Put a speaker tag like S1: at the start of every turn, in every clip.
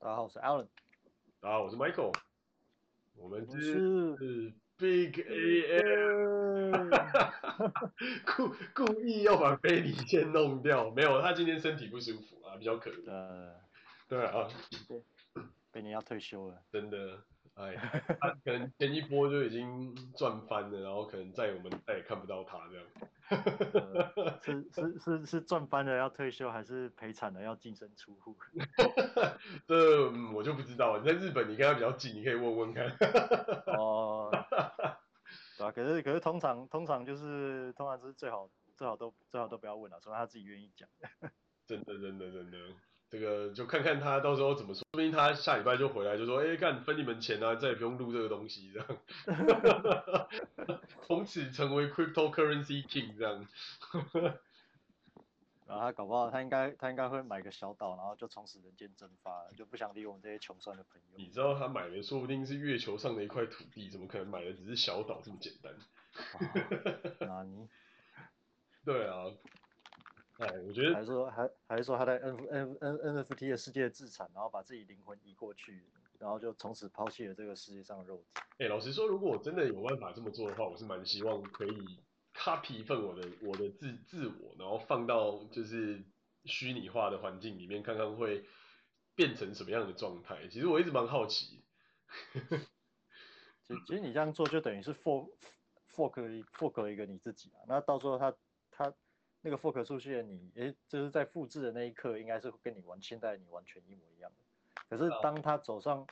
S1: 大家好，我是 Alan。
S2: 大家好，我是 Michael。我们
S1: 是，
S2: 是 Big AM。故故意要把贝里先弄掉，没有，他今天身体不舒服啊，比较可怜。
S1: 呃，
S2: 对啊，
S1: 贝里要退休了，
S2: 真的。哎，他可能前一波就已经赚翻了，然后可能再我们再也看不到他这样。
S1: 呃、是 是是是赚翻了要退休，还是赔惨了要净身出户？
S2: 这、嗯、我就不知道。你在日本，你跟他比较近，你可以问问看。
S1: 哦，对啊，可是可是通常通常就是通常是最好最好都最好都不要问了，除非他自己愿意讲。
S2: 真的真的真的。这个就看看他到时候怎么说，说不定他下礼拜就回来就说，哎，干分你们钱啊，再也不用录这个东西这样，从此成为 cryptocurrency king 这样。
S1: 然后他搞不好他应该他应该会买个小岛，然后就从此人间蒸发了，就不想理我们这些穷酸的朋友。
S2: 你知道他买的说不定是月球上的一块土地，怎么可能买的只是小岛这么简单？
S1: 那你？
S2: 对啊。哎，我觉得
S1: 还是说还还是说他在 N N N N F T 的世界自产，然后把自己灵魂移过去，然后就从此抛弃了这个世界上的肉体。
S2: 哎，老实说，如果我真的有办法这么做的话，我是蛮希望可以 copy 一份我的我的自自我，然后放到就是虚拟化的环境里面，看看会变成什么样的状态。其实我一直蛮好奇。
S1: 其实其实你这样做就等于是 fork fork fork 一个你自己啊，那到时候他他。那个 fork 出去的你，诶，就是在复制的那一刻，应该是跟你完现在你完全一模一样的。可是当他走上，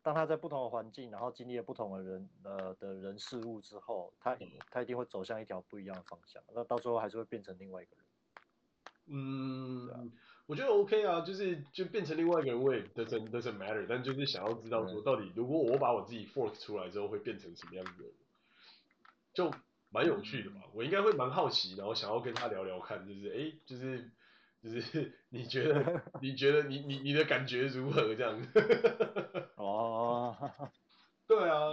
S1: 当他在不同的环境，然后经历了不同的人呃的人事物之后，他他一定会走向一条不一样的方向。那到时候还是会变成另外一个人。
S2: 嗯，啊、我觉得 OK 啊，就是就变成另外一个人，我也 doesn't doesn't matter。但就是想要知道说，到底如果我把我自己 fork 出来之后，会变成什么样子的人，就。蛮有趣的嘛，我应该会蛮好奇，然后想要跟他聊聊看，就是哎，就是就是 你觉得你觉得你你你的感觉如何这样？哦，对啊，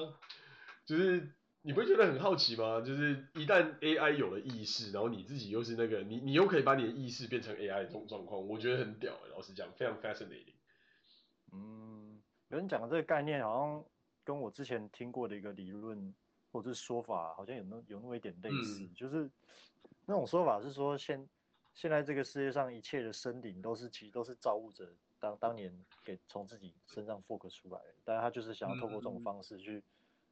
S2: 就是你不会觉得很好奇吗？就是一旦 AI 有了意识，然后你自己又是那个你你又可以把你的意识变成 AI 的这种状况，我觉得很屌哎，老实讲，非常 fascinating。
S1: 嗯，有人讲的这个概念好像跟我之前听过的一个理论。或者说法好像有那有那么一点类似，嗯、就是那种说法是说现现在这个世界上一切的生灵都是其实都是造物者当当年给从自己身上 fork 出来的，但是他就是想要透过这种方式去、嗯、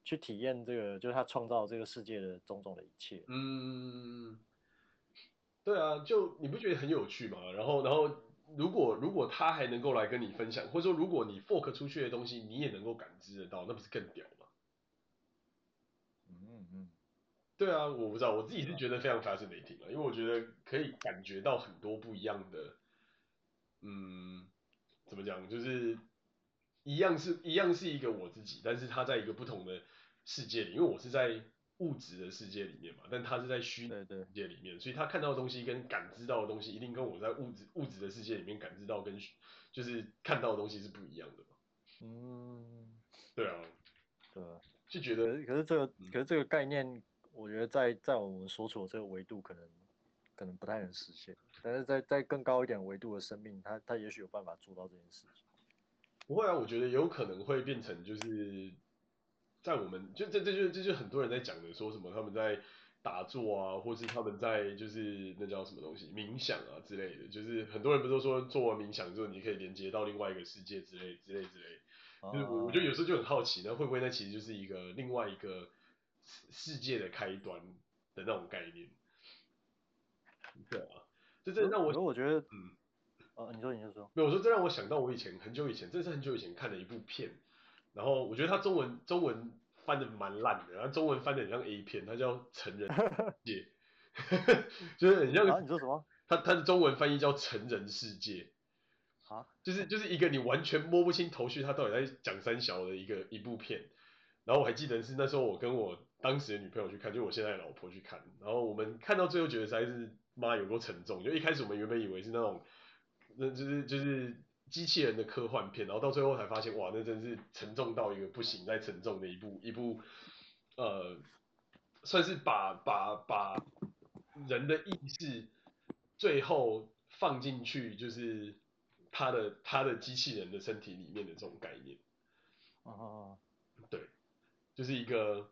S1: 去体验这个，就是他创造这个世界的种种的一切。
S2: 嗯，对啊，就你不觉得很有趣吗？然后然后如果如果他还能够来跟你分享，或者说如果你 fork 出去的东西你也能够感知得到，那不是更屌吗？
S1: 嗯嗯，
S2: 对啊，我不知道，我自己是觉得非常 fascinating 啊，因为我觉得可以感觉到很多不一样的，嗯，怎么讲，就是一样是一样是一个我自己，但是他在一个不同的世界里，因为我是在物质的世界里面嘛，但他是在虚拟世界里面，所以他看到的东西跟感知到的东西，一定跟我在物质物质的世界里面感知到跟就是看到的东西是不一样的嘛。
S1: 嗯，
S2: 对啊，
S1: 对。
S2: 就觉得，
S1: 可是这个，可是这个概念，我觉得在在我们所处的这个维度，可能可能不太能实现。但是在在更高一点维度的生命，他他也许有办法做到这件事情。
S2: 不会啊，我觉得有可能会变成，就是在我们就这这就这就很多人在讲的，说什么他们在打坐啊，或是他们在就是那叫什么东西冥想啊之类的。就是很多人不是都说做完冥想之后，你可以连接到另外一个世界之类之类之类。就是我，我觉得有时候就很好奇，那会不会那其实就是一个另外一个世界的开端的那种概念？对啊，这这让我，
S1: 我觉得，
S2: 嗯，
S1: 哦，你说，你就说，
S2: 没有，我说这让我想到我以前很久以前，这是很久以前看的一部片，然后我觉得它中文中文翻的蛮烂的，然后中文翻的很像 A 片，它叫《成人世界》，就是很像，
S1: 你说什么？
S2: 它它的中文翻译叫《成人世界》。啊就是就是一个你完全摸不清头绪，他到底在讲三小的一个一部片。然后我还记得是那时候我跟我当时的女朋友去看，就我现在的老婆去看。然后我们看到最后觉得实在是妈有够沉重。就一开始我们原本以为是那种那就是就是机器人的科幻片，然后到最后才发现哇，那真是沉重到一个不行再沉重的一部一部呃，算是把把把人的意识最后放进去就是。他的他的机器人的身体里面的这种概念。
S1: 哦，
S2: 对，就是一个，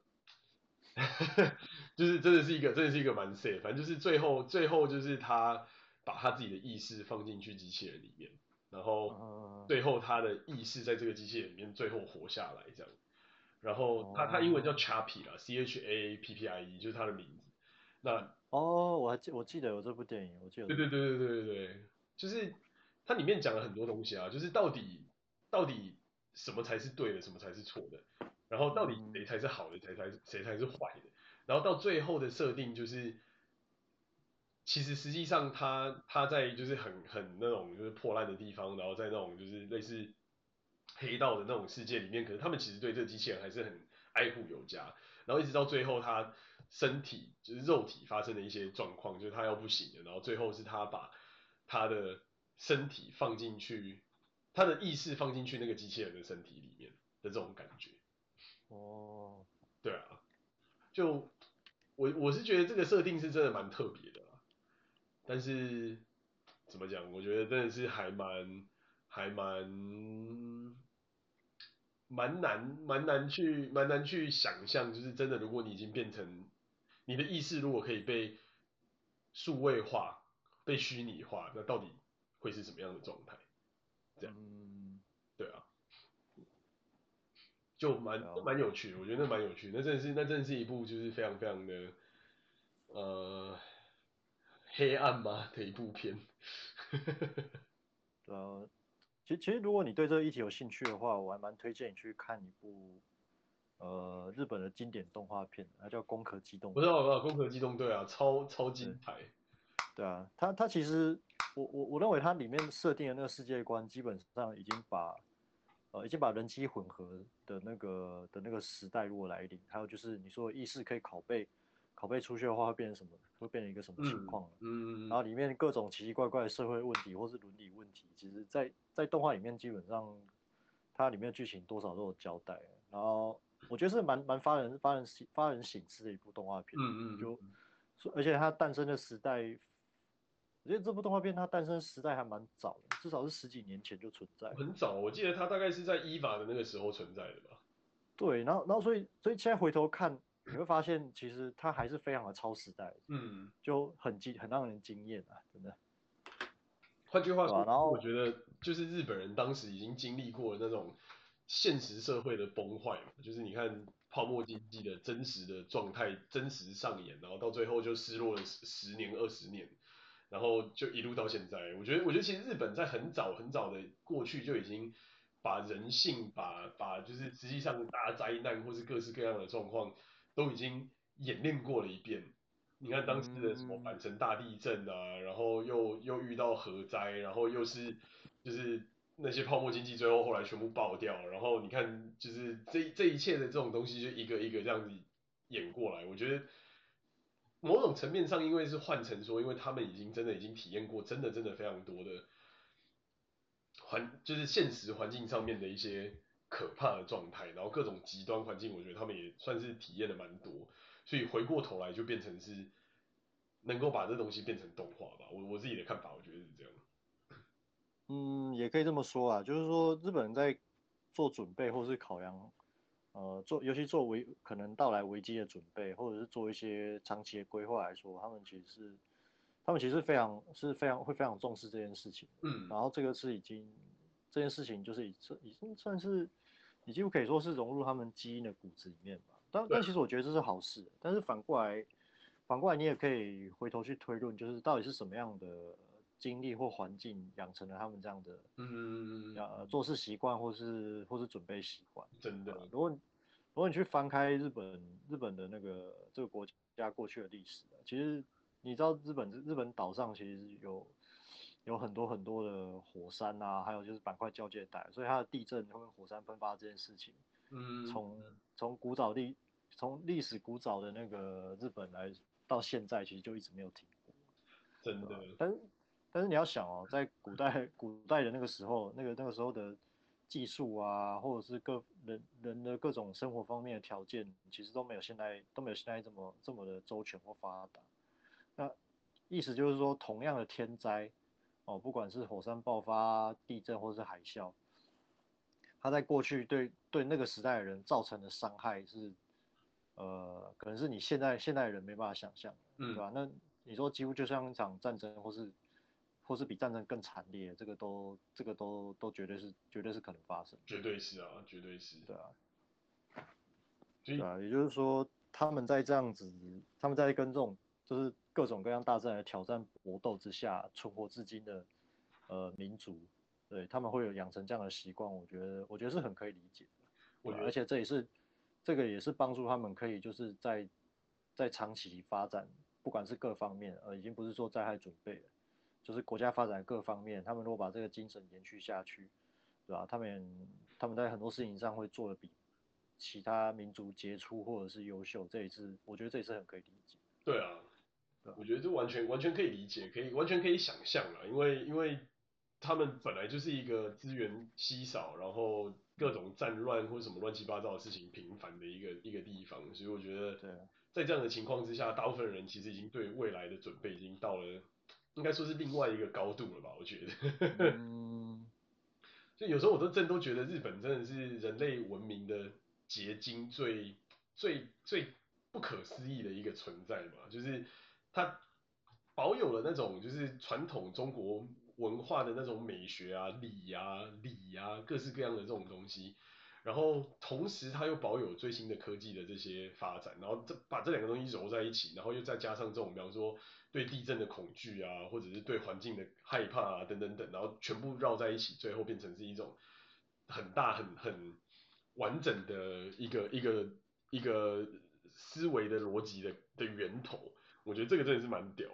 S2: 就是真的是一个，真的是一个蛮 sad，反正就是最后最后就是他把他自己的意识放进去机器人里面，然后最后他的意识在这个机器人里面最后活下来这样，然后他他英文叫 Chappie 啦，C H A P P I E 就是他的名字。那
S1: 哦，我还记我记得有这部电影，我记得。
S2: 对对对对对对对，就是它里面讲了很多东西啊，就是到底到底。什么才是对的，什么才是错的？然后到底谁才是好的，谁才谁才是坏的？然后到最后的设定就是，其实实际上他他在就是很很那种就是破烂的地方，然后在那种就是类似黑道的那种世界里面，可是他们其实对这个机器人还是很爱护有加。然后一直到最后他身体就是肉体发生的一些状况，就是他要不行了，然后最后是他把他的身体放进去。他的意识放进去那个机器人的身体里面的这种感觉，
S1: 哦，
S2: 对啊，就我我是觉得这个设定是真的蛮特别的，但是怎么讲？我觉得真的是还蛮还蛮蛮难蛮难去蛮难去想象，就是真的，如果你已经变成你的意识，如果可以被数位化、被虚拟化，那到底会是什么样的状态？嗯，对啊，就蛮蛮有趣的，我觉得那蛮有趣的，那真的是那真的是一部就是非常非常的呃黑暗嘛的一部片。
S1: 对啊，其实其实如果你对这个议题有兴趣的话，我还蛮推荐你去看一部呃日本的经典动画片，它叫《攻壳机动》。
S2: 不知道，不知道，《攻壳机动队》啊，超超精彩。
S1: 对啊，它它其实。我我我认为它里面设定的那个世界观，基本上已经把，呃，已经把人机混合的那个的那个时代如果来临，还有就是你说意识可以拷贝，拷贝出去的话会变成什么？会变成一个什么情况？嗯，嗯然后里面各种奇奇怪怪的社会问题或是伦理问题，其实在在动画里面基本上，它里面的剧情多少都有交代。然后我觉得是蛮蛮发人发人发人省思的一部动画片。嗯嗯，就，而且它诞生的时代。我觉得这部动画片它诞生时代还蛮早的，至少是十几年前就存在。
S2: 很早，我记得它大概是在 EVA 的那个时候存在的吧。
S1: 对，然后然后所以所以现在回头看，你会发现其实它还是非常的超时代，嗯，就很惊很让人惊艳啊，真的。
S2: 换句话说，然后我觉得就是日本人当时已经经历过了那种现实社会的崩坏嘛，就是你看泡沫经济的真实的状态真实上演，然后到最后就失落了十十年二十年。然后就一路到现在，我觉得，我觉得其实日本在很早很早的过去就已经把人性，把把就是实际上大灾难或是各式各样的状况都已经演练过了一遍。你看当时的什么阪神大地震啊，然后又又遇到核灾，然后又是就是那些泡沫经济最后后来全部爆掉，然后你看就是这这一切的这种东西就一个一个这样子演过来，我觉得。某种层面上，因为是换成说，因为他们已经真的已经体验过，真的真的非常多的环，就是现实环境上面的一些可怕的状态，然后各种极端环境，我觉得他们也算是体验的蛮多，所以回过头来就变成是能够把这东西变成动画吧。我我自己的看法，我觉得是这样。
S1: 嗯，也可以这么说啊，就是说日本人在做准备或是考量。呃，做尤其做危可能到来危机的准备，或者是做一些长期的规划来说，他们其实是，他们其实非常是非常会非常重视这件事情。嗯，然后这个是已经这件事情就是已已经算是，已经可以说是融入他们基因的骨子里面吧。但但其实我觉得这是好事。但是反过来，反过来你也可以回头去推论，就是到底是什么样的。经历或环境养成了他们这样的，嗯，呃，做事习惯或是或是准备习惯。
S2: 真的，
S1: 如果如果你去翻开日本日本的那个这个国家过去的历史，其实你知道日本日本岛上其实有有很多很多的火山啊，还有就是板块交界带，所以它的地震跟火山喷发这件事情，嗯，从从古早历从历史古早的那个日本来到现在，其实就一直没有停过。
S2: 真的，
S1: 但但是你要想哦，在古代古代的那个时候，那个那个时候的技术啊，或者是各人人的各种生活方面的条件，其实都没有现在都没有现在这么这么的周全或发达。那意思就是说，同样的天灾，哦，不管是火山爆发、地震或是海啸，它在过去对对那个时代的人造成的伤害是，呃，可能是你现在现代人没办法想象，对吧？那你说几乎就像一场战争，或是或是比战争更惨烈，这个都这个都都绝对是绝对是可能发生，
S2: 绝对是啊，绝对是，
S1: 对啊，对啊，也就是说他们在这样子，他们在跟这种就是各种各样大自然的挑战搏斗之下存活至今的呃民族，对他们会有养成这样的习惯，我觉得我觉得是很可以理解的，我觉得，而且这也是这个也是帮助他们可以就是在在长期发展。不管是各方面，呃，已经不是说灾害准备了，就是国家发展各方面，他们如果把这个精神延续下去，对吧？他们他们在很多事情上会做的比其他民族杰出或者是优秀，这也是我觉得这也是很可以理解。
S2: 对啊，对啊，我觉得这完全完全可以理解，可以完全可以想象了，因为因为他们本来就是一个资源稀少，然后各种战乱或者什么乱七八糟的事情频繁的一个一个地方，所以我觉得对。在这样的情况之下，大部分人其实已经对未来的准备已经到了，应该说是另外一个高度了吧？我觉得，嗯，就有时候我都真都觉得日本真的是人类文明的结晶最，最最最不可思议的一个存在嘛，就是它保有了那种就是传统中国文化的那种美学啊、礼啊、礼啊，各式各样的这种东西。然后同时，它又保有最新的科技的这些发展，然后这把这两个东西揉在一起，然后又再加上这种，比方说对地震的恐惧啊，或者是对环境的害怕啊，等等等，然后全部绕在一起，最后变成是一种很大很很完整的一个一个一个思维的逻辑的的源头。我觉得这个真的是蛮屌。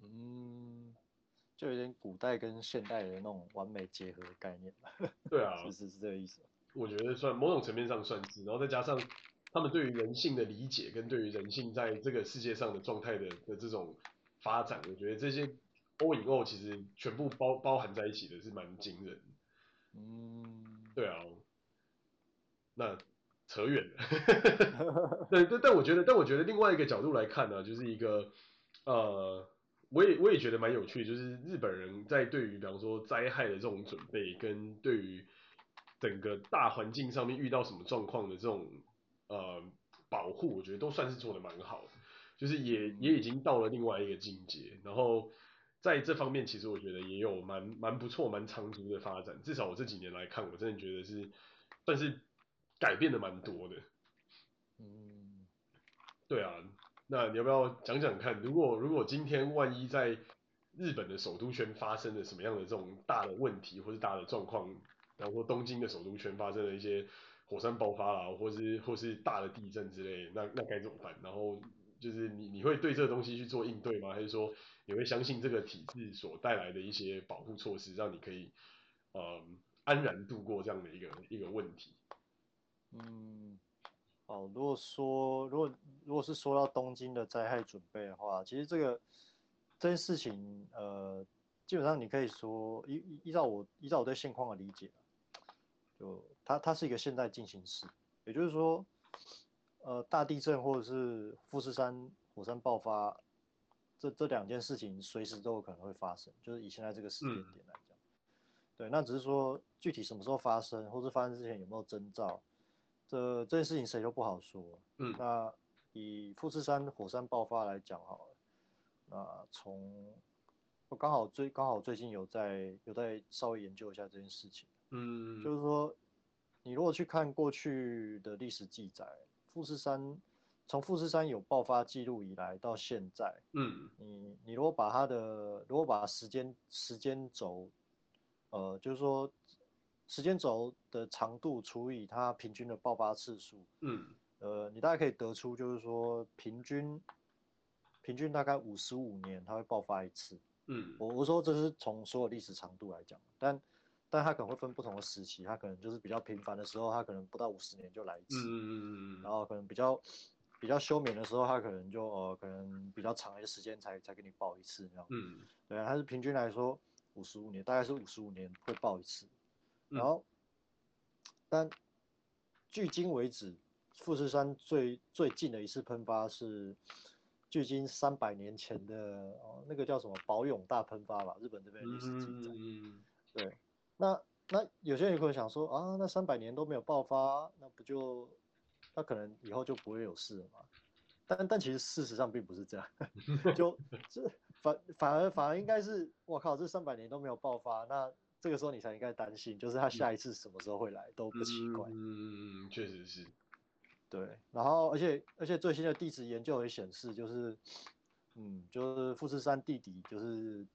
S1: 嗯，就有点古代跟现代的那种完美结合的概念吧。
S2: 对啊，
S1: 其实是这个意思。
S2: 我觉得算某种层面上算是，然后再加上他们对于人性的理解跟对于人性在这个世界上的状态的的这种发展，我觉得这些 all in all 其实全部包包含在一起的是蛮惊人。嗯，对啊，那扯远了。对，但但我觉得，但我觉得另外一个角度来看呢，就是一个呃，我也我也觉得蛮有趣，就是日本人在对于比方说灾害的这种准备跟对于整个大环境上面遇到什么状况的这种呃保护，我觉得都算是做的蛮好的，就是也也已经到了另外一个境界。然后在这方面，其实我觉得也有蛮蛮不错、蛮长足的发展。至少我这几年来看，我真的觉得是算是改变的蛮多的。嗯，对啊，那你要不要讲讲看？如果如果今天万一在日本的首都圈发生了什么样的这种大的问题或是大的状况？然后说东京的首都圈发生了一些火山爆发啦，或是或是大的地震之类，那那该怎么办？然后就是你你会对这个东西去做应对吗？还是说你会相信这个体制所带来的一些保护措施，让你可以呃安然度过这样的一个一个问题？
S1: 嗯，哦，如果说如果如果是说到东京的灾害准备的话，其实这个这件事情呃基本上你可以说依依照我依照我对现况的理解。就它它是一个现代进行时，也就是说，呃，大地震或者是富士山火山爆发，这这两件事情随时都有可能会发生。就是以现在这个时间点来讲，嗯、对，那只是说具体什么时候发生，或是发生之前有没有征兆，这这件事情谁都不好说。嗯，那以富士山火山爆发来讲好了，那从我刚好最刚好最近有在有在稍微研究一下这件事情。嗯，就是说，你如果去看过去的历史记载，富士山从富士山有爆发记录以来到现在，嗯，你你如果把它的如果把时间时间轴，呃，就是说时间轴的长度除以它平均的爆发次数，嗯，呃，你大概可以得出就是说平均平均大概五十五年它会爆发一次，嗯，我我说这是从所有历史长度来讲，但但它可能会分不同的时期，它可能就是比较频繁的时候，它可能不到五十年就来一次，嗯，然后可能比较比较休眠的时候，它可能就呃可能比较长一些时间才才给你报一次，这样，嗯，对啊，它是平均来说五十五年，大概是五十五年会报一次，然后，但距今为止，富士山最最近的一次喷发是距今三百年前的哦，那个叫什么宝永大喷发吧，日本这边历史记载。
S2: 嗯，
S1: 对，那那有些人可能想说啊，那三百年都没有爆发，那不就那可能以后就不会有事了嘛？但但其实事实上并不是这样，就这反反而反而应该是，我靠，这三百年都没有爆发，那这个时候你才应该担心，就是他下一次什么时候会来都不奇怪。
S2: 嗯嗯，确实是。
S1: 对，然后而且而且最新的地质研究也显示，就是，嗯，就是富士山地底就是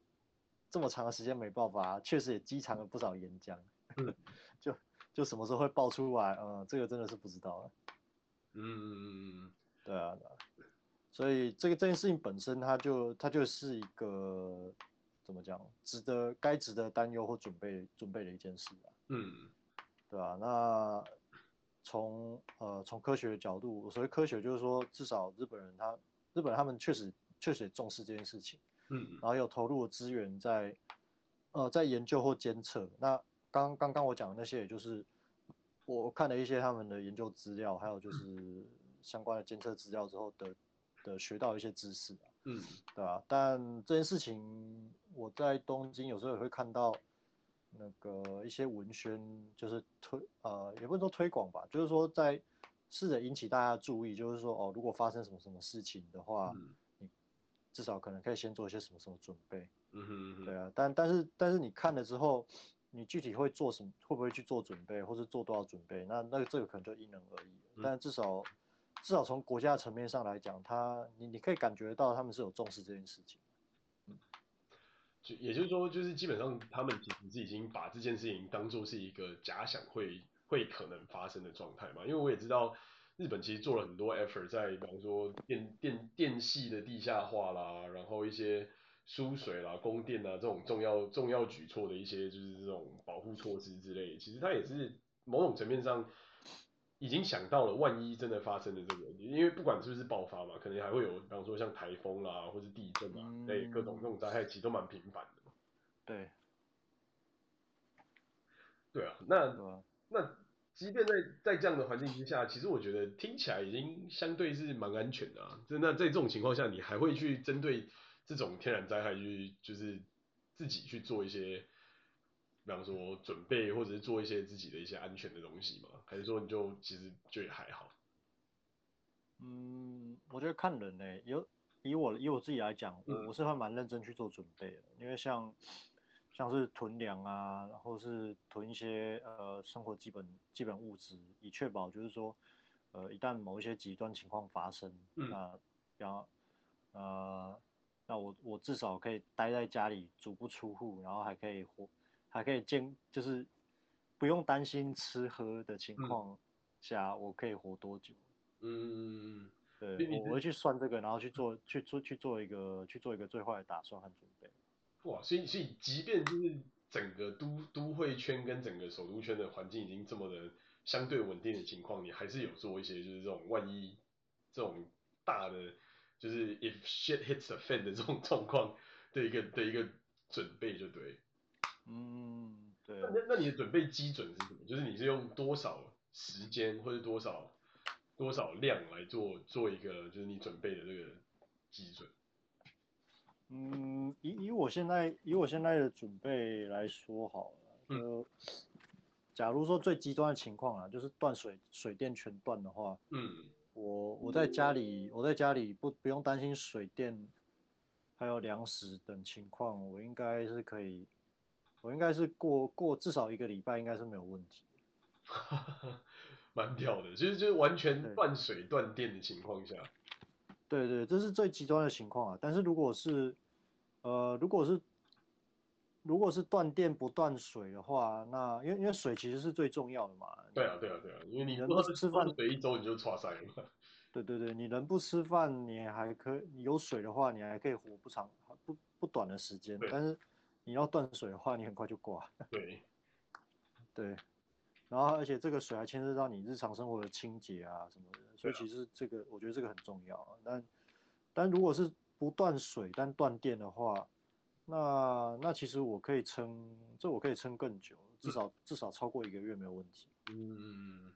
S1: 这么长的时间没爆发，确实也积藏了不少岩浆，嗯、就就什么时候会爆出来，嗯，这个真的是不知道了。
S2: 嗯，
S1: 对啊，对啊，所以这个这件事情本身，它就它就是一个怎么讲，值得该值得担忧或准备准备的一件事啊。
S2: 嗯，
S1: 对啊，那。从呃从科学的角度，所谓科学就是说，至少日本人他日本人他们确实确实也重视这件事情，
S2: 嗯，
S1: 然后有投入的资源在呃在研究或监测。那刚刚刚我讲的那些，也就是我看了一些他们的研究资料，还有就是相关的监测资料之后的的学到一些知识，
S2: 嗯，
S1: 对吧？但这件事情我在东京有时候也会看到。那个一些文宣就是推呃，也不能说推广吧，就是说在试着引起大家注意，就是说哦，如果发生什么什么事情的话，至少可能可以先做一些什么什么准备。
S2: 嗯哼嗯哼。对
S1: 啊，但但是但是你看了之后，你具体会做什么，会不会去做准备，或是做多少准备？那那个这个可能就因人而异。嗯、但至少至少从国家层面上来讲，他你你可以感觉到他们是有重视这件事情。
S2: 嗯就也就是说，就是基本上他们其实是已经把这件事情当做是一个假想会会可能发生的状态嘛。因为我也知道日本其实做了很多 effort 在，比方说电电电系的地下化啦，然后一些输水啦、供电啊这种重要重要举措的一些就是这种保护措施之类，其实它也是某种层面上。已经想到了，万一真的发生了这个，因为不管是不是爆发嘛，可能还会有，比方说像台风啦，或是地震啊，对、嗯、各种这种灾害，其实都蛮频繁的。
S1: 对，
S2: 对啊，那、啊、那即便在在这样的环境之下，其实我觉得听起来已经相对是蛮安全的啊。就那在这种情况下，你还会去针对这种天然灾害去，就是自己去做一些。比方说准备或者是做一些自己的一些安全的东西吗？还是说你就其实就也还好？
S1: 嗯，我觉得看人呢、欸，有以我以我自己来讲，我、是会蛮认真去做准备的，因为像像是囤粮啊，然后是囤一些呃生活基本基本物资，以确保就是说呃一旦某一些极端情况发生，
S2: 嗯、
S1: 那比方呃那我我至少可以待在家里足不出户，然后还可以活。还可以兼，就是不用担心吃喝的情况下，嗯、我可以活多久？
S2: 嗯，
S1: 对，我我会去算这个，然后去做去做去做一个去做一个最坏的打算和准备。
S2: 哇，所以所以即便就是整个都都会圈跟整个首都圈的环境已经这么的相对稳定的情况，你还是有做一些就是这种万一这种大的就是 if shit hits the fan 的这种 状况的一个的一个准备，就对。
S1: 嗯，对。
S2: 那那你的准备基准是什么？就是你是用多少时间或者多少多少量来做做一个，就是你准备的这个基准。
S1: 嗯，以以我现在以我现在的准备来说好了，嗯，假如说最极端的情况啊，就是断水水电全断的话，
S2: 嗯，
S1: 我我在家里我在家里不不用担心水电还有粮食等情况，我应该是可以。我应该是过过至少一个礼拜，应该是没有问题。
S2: 蛮屌的，其实就是完全断水断电的情况下。
S1: 对，对对，这是最极端的情况啊。但是如果是，呃，如果是，如果是断电不断水的话，那因为因为水其实是最重要的嘛。
S2: 对啊对啊对啊，因为你人不吃饭，水一周你就剉赛了。
S1: 对对对，你人不吃饭，你还可以有水的话，你还可以活不长不不短的时间，但是。你要断水的话，你很快就挂。
S2: 对，
S1: 对，然后而且这个水还牵涉到你日常生活的清洁啊什么的，所以其实这个我觉得这个很重要。但但如果是不断水但断电的话，那那其实我可以撑，这我可以撑更久，至少、嗯、至少超过一个月没有问题。
S2: 嗯，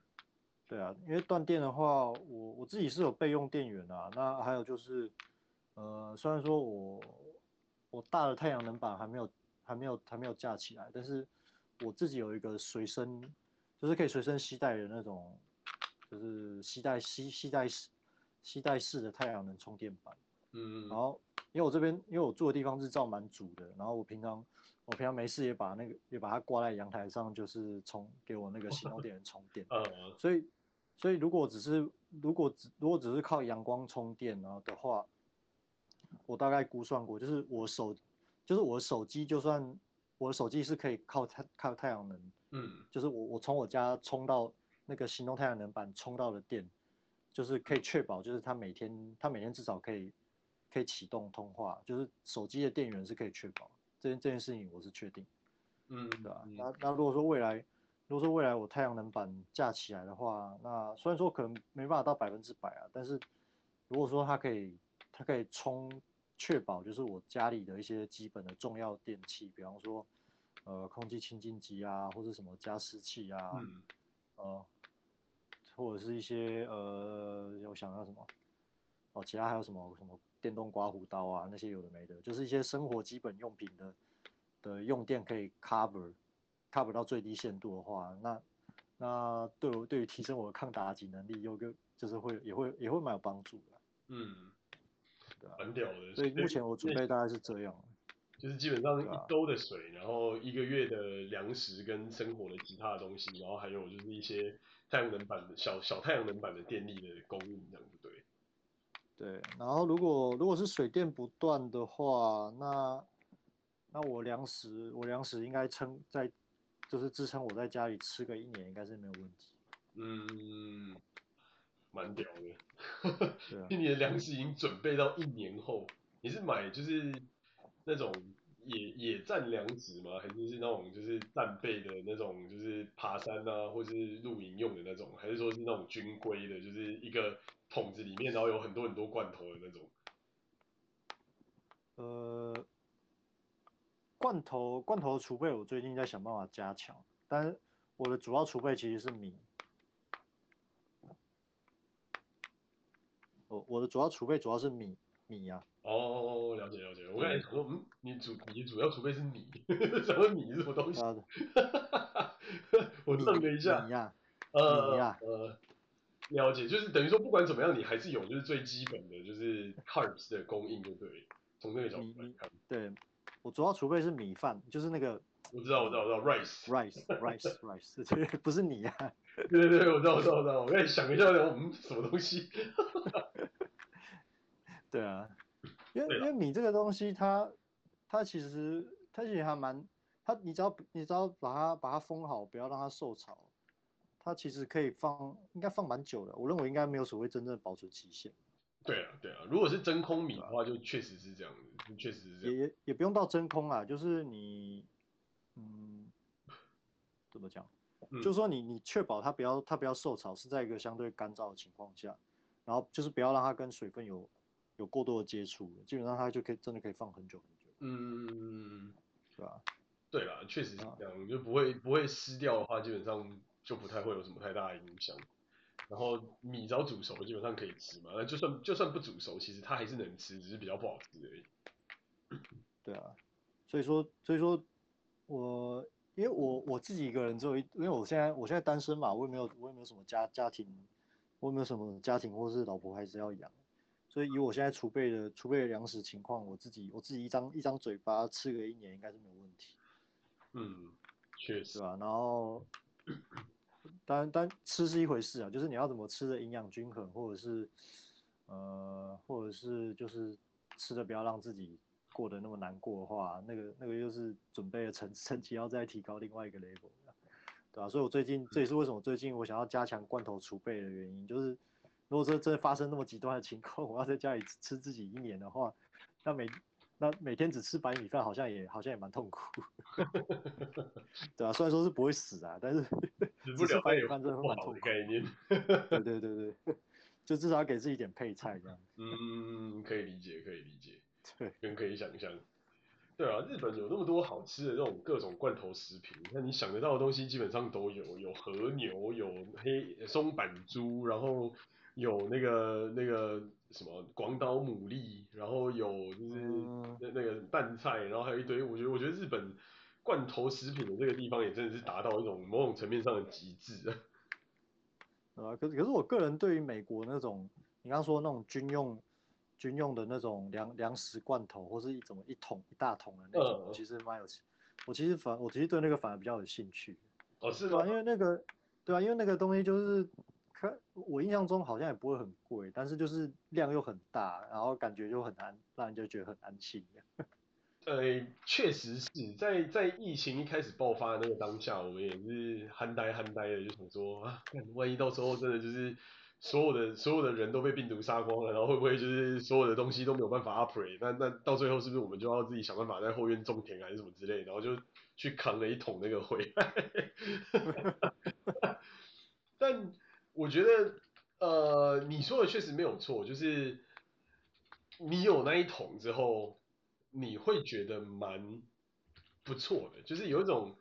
S1: 对啊，因为断电的话，我我自己是有备用电源啊。那还有就是呃，虽然说我我大的太阳能板还没有还没有还没有架起来，但是我自己有一个随身，就是可以随身携带的那种，就是携带携携带式携带式的太阳能充电板。嗯，然后因为我这边因为我住的地方日照蛮足的，然后我平常我平常没事也把那个也把它挂在阳台上，就是充给我那个行动电源充电。嗯，所以所以如果只是如果只如果只是靠阳光充电然后的话，我大概估算过，就是我手就是我手机，就算我的手机是可以靠太靠太阳能，嗯，就是我我从我家充到那个行动太阳能板充到的电，就是可以确保就是它每天它每天至少可以。可以启动通话，就是手机的电源是可以确保这件这件事情，我是确定，嗯，对吧？那那如果说未来，如果说未来我太阳能板架起来的话，那虽然说可能没办法到百分之百啊，但是如果说它可以，它可以充确保，就是我家里的一些基本的重要电器，比方说呃空气清净机啊，或者什么加湿器啊，嗯，呃，或者是一些呃，我想要什么，哦，其他还有什么什么。电动刮胡刀啊，那些有的没的，就是一些生活基本用品的的用电可以 cover cover 到最低限度的话，那那对我对于提升我的抗打击能力，有个就是会也会也会蛮有帮助的。嗯，对啊，
S2: 很屌的。
S1: 所以目前我准备大概是这样，
S2: 就是基本上一兜的水，然后一个月的粮食跟生活的其他的东西，然后还有就是一些太阳能板的小小太阳能板的电力的供应，这样子对。
S1: 对，然后如果如果是水电不断的话，那那我粮食我粮食应该撑在，就是支撑我在家里吃个一年应该是没有问题。
S2: 嗯，蛮屌的。对啊，你的粮食已经准备到一年后，你是买就是那种野野战粮食吗？还是是那种就是战备的那种，就是爬山啊，或是露营用的那种？还是说是那种军规的，就是一个？桶子里面，然后有很多很多罐头的那种。
S1: 呃，罐头罐头储备，我最近在想办法加强，但是我的主要储备其实是米。我我的主要储备主要是米米呀、
S2: 啊。哦，了解了解。我刚才说，嗯，你主你主要储备是米，什么米是什么东西？啊、我愣了一下。
S1: 米呀。
S2: 呃。呃。了解，就是等于说不管怎么样，你还是有就是最基本的就是 carbs 的供应，就对。从那个角度来看，
S1: 对，我主要储备是米饭，就是那个。
S2: 我知道，我知道，我知道
S1: rice rice rice rice，不是你呀、啊。
S2: 对对对，我知道，我知道，我知道。我刚才想一下，我们什么东西？
S1: 对啊，因为因为米这个东西它，它它其实它其实还蛮，它你只要你只要把它把它封好，不要让它受潮。它其实可以放，应该放蛮久的。我认为应该没有所谓真正的保存期限。
S2: 对啊，对啊。如果是真空米的话，就确实是这样子，确实是这样。
S1: 也也不用到真空啊，就是你，嗯，怎么讲？嗯、就是说你你确保它不要它不要受潮，是在一个相对干燥的情况下，然后就是不要让它跟水分有有过多的接触，基本上它就可以真的可以放很久很久。嗯，对吧？
S2: 对啦，确实是这样，就不会不会湿掉的话，基本上。就不太会有什么太大的影响，然后米只要煮熟基本上可以吃嘛，那就算就算不煮熟，其实它还是能吃，只是比较不好吃而已。
S1: 对啊，所以说所以说我因为我我自己一个人只有一，因为我现在我现在单身嘛，我也没有我也没有什么家家庭，我也没有什么家庭或是老婆孩子要养，所以以我现在储备的储备的粮食情况，我自己我自己一张一张嘴巴吃个一年应该是没有问题。
S2: 嗯，确实
S1: 吧，然后。当然，当吃是一回事啊，就是你要怎么吃的营养均衡，或者是，呃，或者是就是吃的不要让自己过得那么难过的话，那个那个又是准备的成成绩要再提高另外一个 level，对吧、啊？所以我最近这也是为什么最近我想要加强罐头储备的原因，就是如果说真的发生那么极端的情况，我要在家里吃自己一年的话，那每那每天只吃白米饭，好像也好像也蛮痛苦，对啊，虽然说是不会死啊，但是死不了白米饭真的会蛮痛苦。
S2: 概念，
S1: 对对对对，就至少要给自己一点配菜这样。
S2: 嗯，可以理解，可以理解，
S1: 对，
S2: 更可以想象。对啊，日本有那么多好吃的这种各种罐头食品，那你想得到的东西基本上都有，有和牛，有黑松板猪，然后。有那个那个什么广岛牡蛎，然后有就是那那个拌菜，然后还有一堆，我觉得我觉得日本罐头食品的这个地方也真的是达到一种某种层面上的极致
S1: 啊。啊可是可是我个人对于美国那种你刚刚说那种军用军用的那种粮粮食罐头，或是一种一桶一大桶的那种，嗯、其实蛮有，我其实反我其实对那个反而比较有兴趣。
S2: 哦，是吗？
S1: 因为那个对啊，因为那个东西就是。可我印象中好像也不会很贵，但是就是量又很大，然后感觉就很难，让人就觉得很安心。
S2: 呃，确实是在在疫情一开始爆发的那个当下，我们也是憨呆憨呆的，就想说啊，万一到时候真的就是所有的所有的人都被病毒杀光了，然后会不会就是所有的东西都没有办法 operate？那那到最后是不是我们就要自己想办法在后院种田还是什么之类，然后就去扛了一桶那个回来。但我觉得，呃，你说的确实没有错，就是你有那一桶之后，你会觉得蛮不错的，就是有一种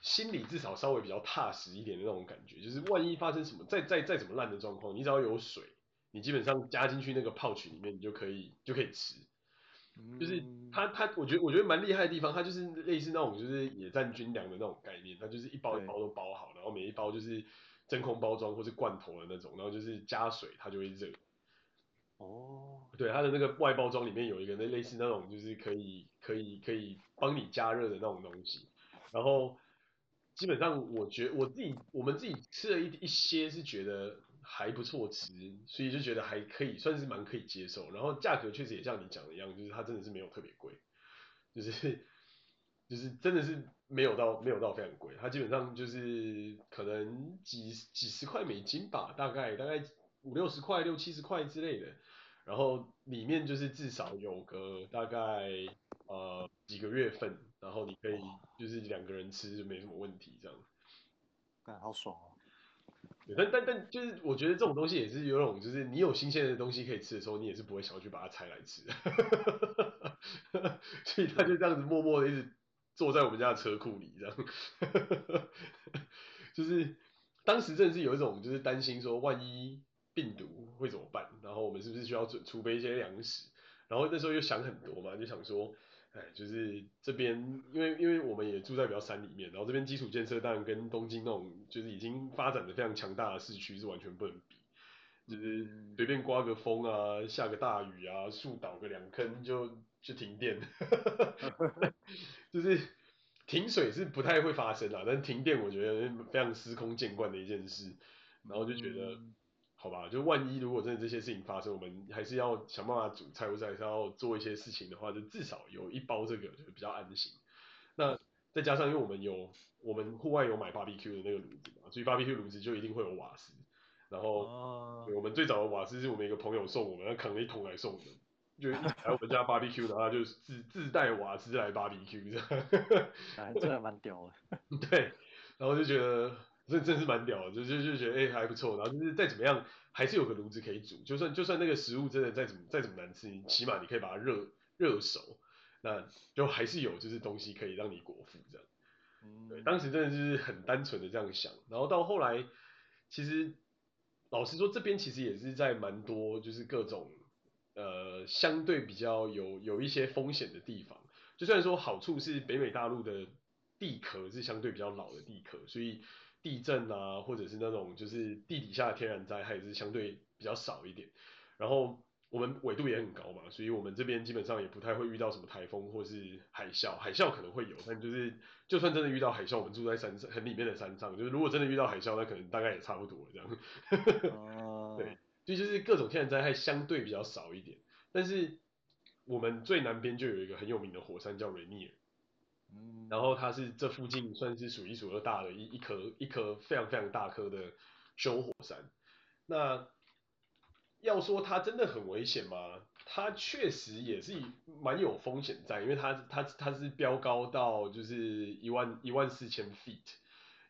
S2: 心里至少稍微比较踏实一点的那种感觉，就是万一发生什么，再再再怎么烂的状况，你只要有水，你基本上加进去那个 pouch 里面，你就可以就可以吃。就是它它，我觉得我觉得蛮厉害的地方，它就是类似那种就是野战军粮的那种概念，它就是一包一包都包好，然后每一包就是。真空包装或是罐头的那种，然后就是加水，它就会热。
S1: 哦，
S2: 对，它的那个外包装里面有一个那类似那种就是可以可以可以帮你加热的那种东西。然后基本上我觉得我自己我们自己吃了一一些是觉得还不错吃，所以就觉得还可以算是蛮可以接受。然后价格确实也像你讲的一样，就是它真的是没有特别贵，就是。就是真的是没有到没有到非常贵，它基本上就是可能几几十块美金吧，大概大概五六十块六七十块之类的，然后里面就是至少有个大概呃几个月份，然后你可以就是两个人吃就没什么问题这样。
S1: 感好爽哦。
S2: 但但但就是我觉得这种东西也是有种就是你有新鲜的东西可以吃的时候，你也是不会想要去把它拆来吃，所以他就这样子默默的一直。坐在我们家的车库里，这样，就是当时真的是有一种就是担心说，万一病毒会怎么办？然后我们是不是需要储储备一些粮食？然后那时候又想很多嘛，就想说，哎，就是这边因为因为我们也住在比较山里面，然后这边基础建设当然跟东京那种就是已经发展的非常强大的市区是完全不能比，就是随便刮个风啊，下个大雨啊，树倒个两坑就就停电。就是停水是不太会发生啦，但停电我觉得非常司空见惯的一件事，然后就觉得，好吧，就万一如果真的这些事情发生，我们还是要想办法煮菜，或者还是要做一些事情的话，就至少有一包这个就比较安心。那再加上因为我们有我们户外有买 BBQ 的那个炉子嘛，所以 BBQ 炉子就一定会有瓦斯，然后我们最早的瓦斯是我们一个朋友送我们，他扛了一桶来送的。就来我们家 barbecue，然后就自自带瓦斯来 barbecue，这样，
S1: 还真的蛮屌的。
S2: 对，然后就觉得这真是蛮屌的，就就就觉得哎、欸、还不错，然后就是再怎么样还是有个炉子可以煮，就算就算那个食物真的再怎么再怎么难吃，你起码你可以把它热热熟，那就还是有就是东西可以让你果腹这样。嗯，对，当时真的就是很单纯的这样想，然后到后来其实老实说这边其实也是在蛮多就是各种。呃，相对比较有有一些风险的地方，就虽然说好处是北美大陆的地壳是相对比较老的地壳，所以地震啊，或者是那种就是地底下的天然灾害是相对比较少一点。然后我们纬度也很高嘛，所以我们这边基本上也不太会遇到什么台风或是海啸，海啸可能会有，但就是就算真的遇到海啸，我们住在山上很里面的山上，就是如果真的遇到海啸，那可能大概也差不多这样。哦，对。所以就是各种天然灾害相对比较少一点，但是我们最南边就有一个很有名的火山叫 Rainier，嗯，然后它是这附近算是数一数二大的一一颗一颗非常非常大颗的休火山。那要说它真的很危险吗？它确实也是蛮有风险在，因为它它它是飙高到就是一万一万四千 feet，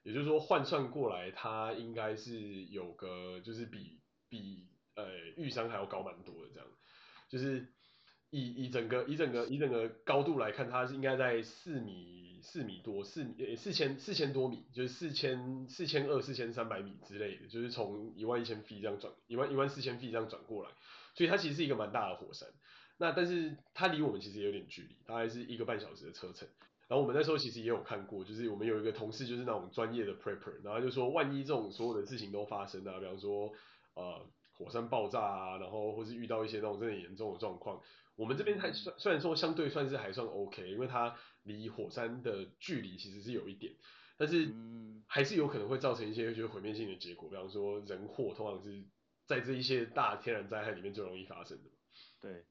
S2: 也就是说换算过来，它应该是有个就是比比呃玉山还要高蛮多的，这样，就是以以整个以整个以整个高度来看，它是应该在四米四米多，四米四千四千多米，就是四千四千二四千三百米之类的，就是从一万一千 feet 这样转一万一万四千 feet 这样转过来，所以它其实是一个蛮大的火山。那但是它离我们其实也有点距离，大概是一个半小时的车程。然后我们那时候其实也有看过，就是我们有一个同事就是那种专业的 prepper，然后就说万一这种所有的事情都发生啊，比方说呃火山爆炸啊，然后或是遇到一些那种真的严重的状况，我们这边还算虽然说相对算是还算 OK，因为它离火山的距离其实是有一点，但是还是有可能会造成一些就是毁灭性的结果，比方说人祸通常是在这一些大天然灾害里面最容易发生的。
S1: 对，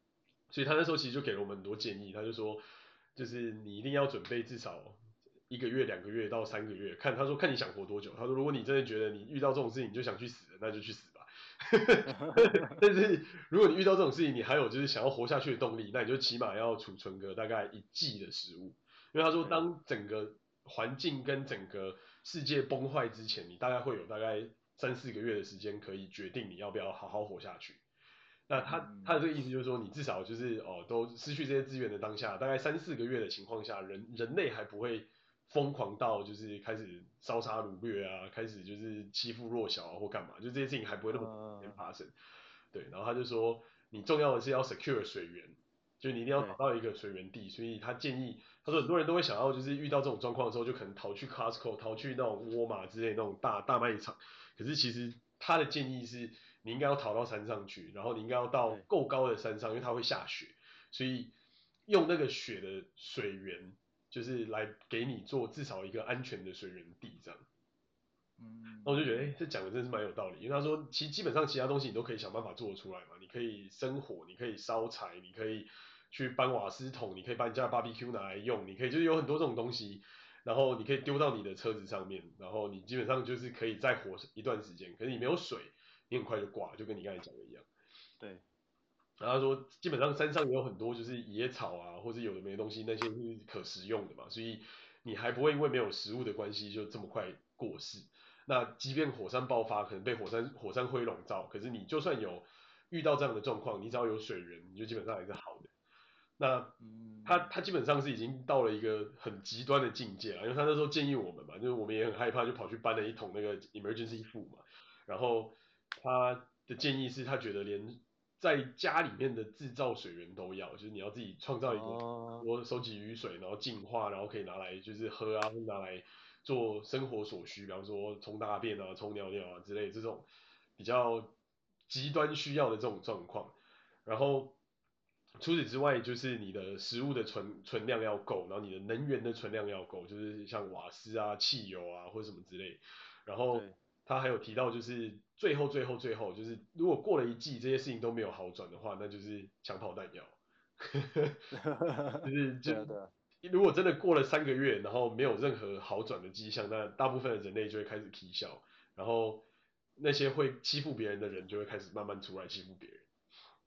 S2: 所以他那时候其实就给了我们很多建议，他就说。就是你一定要准备至少一个月、两个月到三个月，看他说看你想活多久。他说如果你真的觉得你遇到这种事情你就想去死，那就去死吧。但是如果你遇到这种事情，你还有就是想要活下去的动力，那你就起码要储存个大概一季的食物。因为他说当整个环境跟整个世界崩坏之前，你大概会有大概三四个月的时间可以决定你要不要好好活下去。那他他的这个意思就是说，你至少就是哦，都失去这些资源的当下，大概三四个月的情况下，人人类还不会疯狂到就是开始烧杀掳掠啊，开始就是欺负弱小啊或干嘛，就这些事情还不会那么发生。对，然后他就说，你重要的是要 secure 水源，就你一定要找到一个水源地，所以他建议，他说很多人都会想要就是遇到这种状况的时候，就可能逃去 Costco，逃去那种沃尔玛之类的那种大大卖场，可是其实他的建议是。你应该要逃到山上去，然后你应该要到够高的山上，因为它会下雪，所以用那个雪的水源，就是来给你做至少一个安全的水源地这样。嗯，那我就觉得，哎，这讲的真是蛮有道理，因为他说，其基本上其他东西你都可以想办法做出来嘛，你可以生火，你可以烧柴，你可以去搬瓦斯桶，你可以把你家的 BBQ 拿来用，你可以就是有很多这种东西，然后你可以丢到你的车子上面，然后你基本上就是可以再活一段时间，可是你没有水。你很快就挂，就跟你刚才讲的一样。
S1: 对。
S2: 然后他说，基本上山上也有很多就是野草啊，或者有的没的东西，那些是可食用的嘛，所以你还不会因为没有食物的关系就这么快过世。那即便火山爆发，可能被火山火山灰笼罩，可是你就算有遇到这样的状况，你只要有水源，你就基本上还是好的。那他他基本上是已经到了一个很极端的境界了，因为他那时候建议我们嘛，就是我们也很害怕，就跑去搬了一桶那个 emergency food 嘛，然后。他的建议是他觉得连在家里面的制造水源都要，就是你要自己创造一个，我收集雨水，然后净化，然后可以拿来就是喝啊，或拿来做生活所需，比方说冲大便啊、冲尿尿啊之类这种比较极端需要的这种状况。然后除此之外，就是你的食物的存存量要够，然后你的能源的存量要够，就是像瓦斯啊、汽油啊或者什么之类。然后他还有提到就是。最后，最后，最后，就是如果过了一季，这些事情都没有好转的话，那就是枪炮弹药。就是就如果真的过了三个月，然后没有任何好转的迹象，那大部分的人类就会开始起笑，然后那些会欺负别人的人就会开始慢慢出来欺负别人。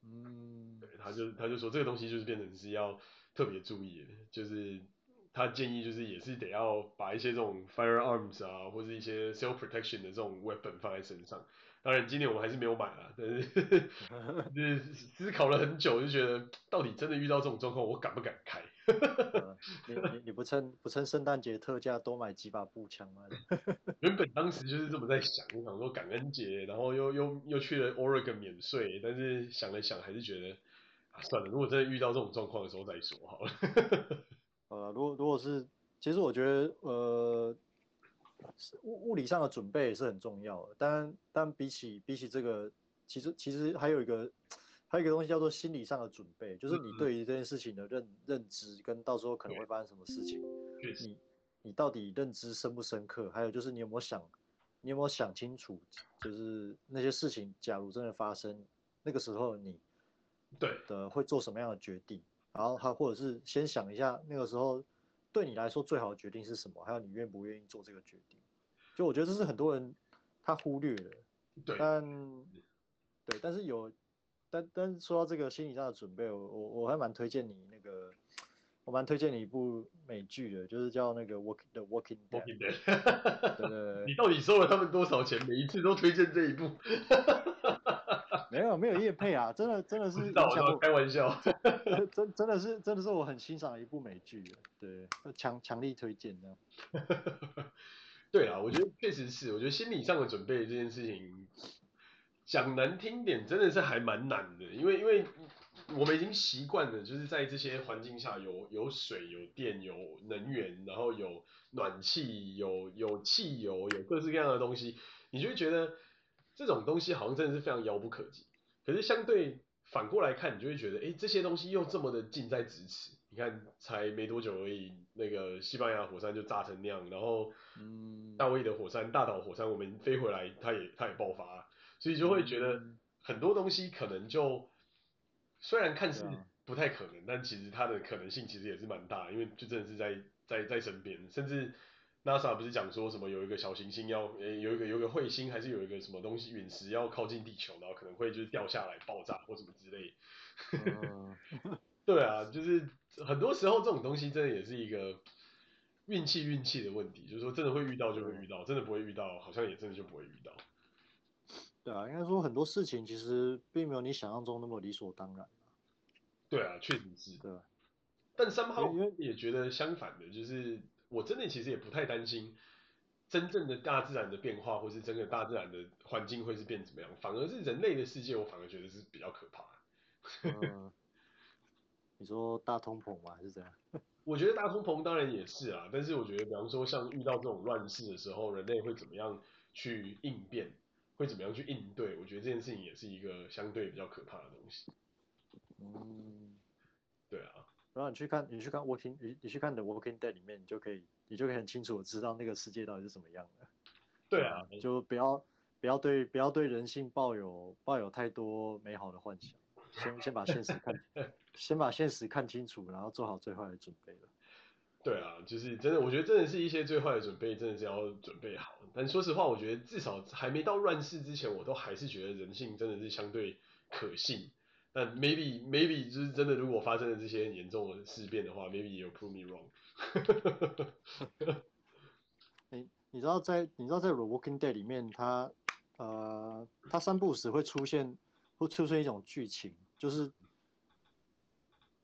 S2: 嗯，对，他就他就说这个东西就是变成是要特别注意的，就是。他建议就是也是得要把一些这种 firearms 啊，或者一些 self protection 的这种 weapon 放在身上。当然今年我们还是没有买啊，但是 就是思考了很久，就觉得到底真的遇到这种状况，我敢不敢开？
S1: 你你你不趁不趁圣诞节特价多买几把步枪吗？
S2: 原本当时就是这么在想，我想说感恩节，然后又又又去了 Oregon 免税，但是想了想还是觉得啊算了，如果真的遇到这种状况的时候再说好了。
S1: 呃，如果如果是，其实我觉得，呃，物物理上的准备也是很重要的。但但比起比起这个，其实其实还有一个还有一个东西叫做心理上的准备，就是你对于这件事情的认认知跟到时候可能会发生什么事情，你你到底认知深不深刻？还有就是你有没有想，你有没有想清楚，就是那些事情假如真的发生，那个时候你对的会做什么样的决定？然后他或者是先想一下那个时候对你来说最好的决定是什么，还有你愿不愿意做这个决定。就我觉得这是很多人他忽略的，对，但对，但是有，但但说到这个心理上的准备，我我我还蛮推荐你那个，我蛮推荐你一部美剧的，就是叫那个 Walk The Walking Dead。对对对。你
S2: 到底收了他们多少钱？每一次都推荐这一部。
S1: 没有没有业配啊，真的 真的是。
S2: 开玩笑，
S1: 真真的是真的是我很欣赏的一部美剧，对，强强力推荐的。
S2: 对啊，我觉得确实是，我觉得心理上的准备这件事情，讲难听点，真的是还蛮难的，因为因为我们已经习惯了，就是在这些环境下有有水、有电、有能源，然后有暖气、有有汽油、有各式各样的东西，你就会觉得。这种东西好像真的是非常遥不可及，可是相对反过来看，你就会觉得，哎，这些东西又这么的近在咫尺。你看，才没多久而已，那个西班牙火山就炸成那样，然后，嗯，大卫的火山、大岛火山，我们飞回来，它也它也爆发，所以就会觉得很多东西可能就虽然看似不太可能，但其实它的可能性其实也是蛮大，因为就真的是在在在身边，甚至。NASA 不是讲说什么有一个小行星要，呃有一个有一个彗星还是有一个什么东西陨石要靠近地球，然后可能会就是掉下来爆炸或什么之类。Uh... 对啊，就是很多时候这种东西真的也是一个运气运气的问题，就是说真的会遇到就会遇到，真的不会遇到好像也真的就不会遇到。
S1: 对啊，应该说很多事情其实并没有你想象中那么理所当然。
S2: 对啊，确实是。对。但 somehow 也觉得相反的，就是。我真的其实也不太担心真正的大自然的变化，或是真的大自然的环境会是变怎么样，反而是人类的世界，我反而觉得是比较可怕
S1: 你说大通膨吗？还是怎样？
S2: 我觉得大通膨当然也是啊，但是我觉得，比方说像遇到这种乱世的时候，人类会怎么样去应变，会怎么样去应对？我觉得这件事情也是一个相对比较可怕的东西。嗯，对啊。
S1: 然后你去看，你去看 Walking，你你去看 The Walking Dead 里面，你就可以，你就可以很清楚的知道那个世界到底是什么样的。
S2: 对啊，
S1: 就不要不要对不要对人性抱有抱有太多美好的幻想，先先把现实看，先把现实看清楚，然后做好最坏的准备了。
S2: 对啊，就是真的，我觉得真的是一些最坏的准备，真的是要准备好。但说实话，我觉得至少还没到乱世之前，我都还是觉得人性真的是相对可信。但 maybe maybe 就是真的，如果发生了这些严重的事变的话，maybe you prove me wrong。
S1: 你你知道在你知道在《The Walking Dead》里面，它呃它三不时会出现会出现一种剧情，就是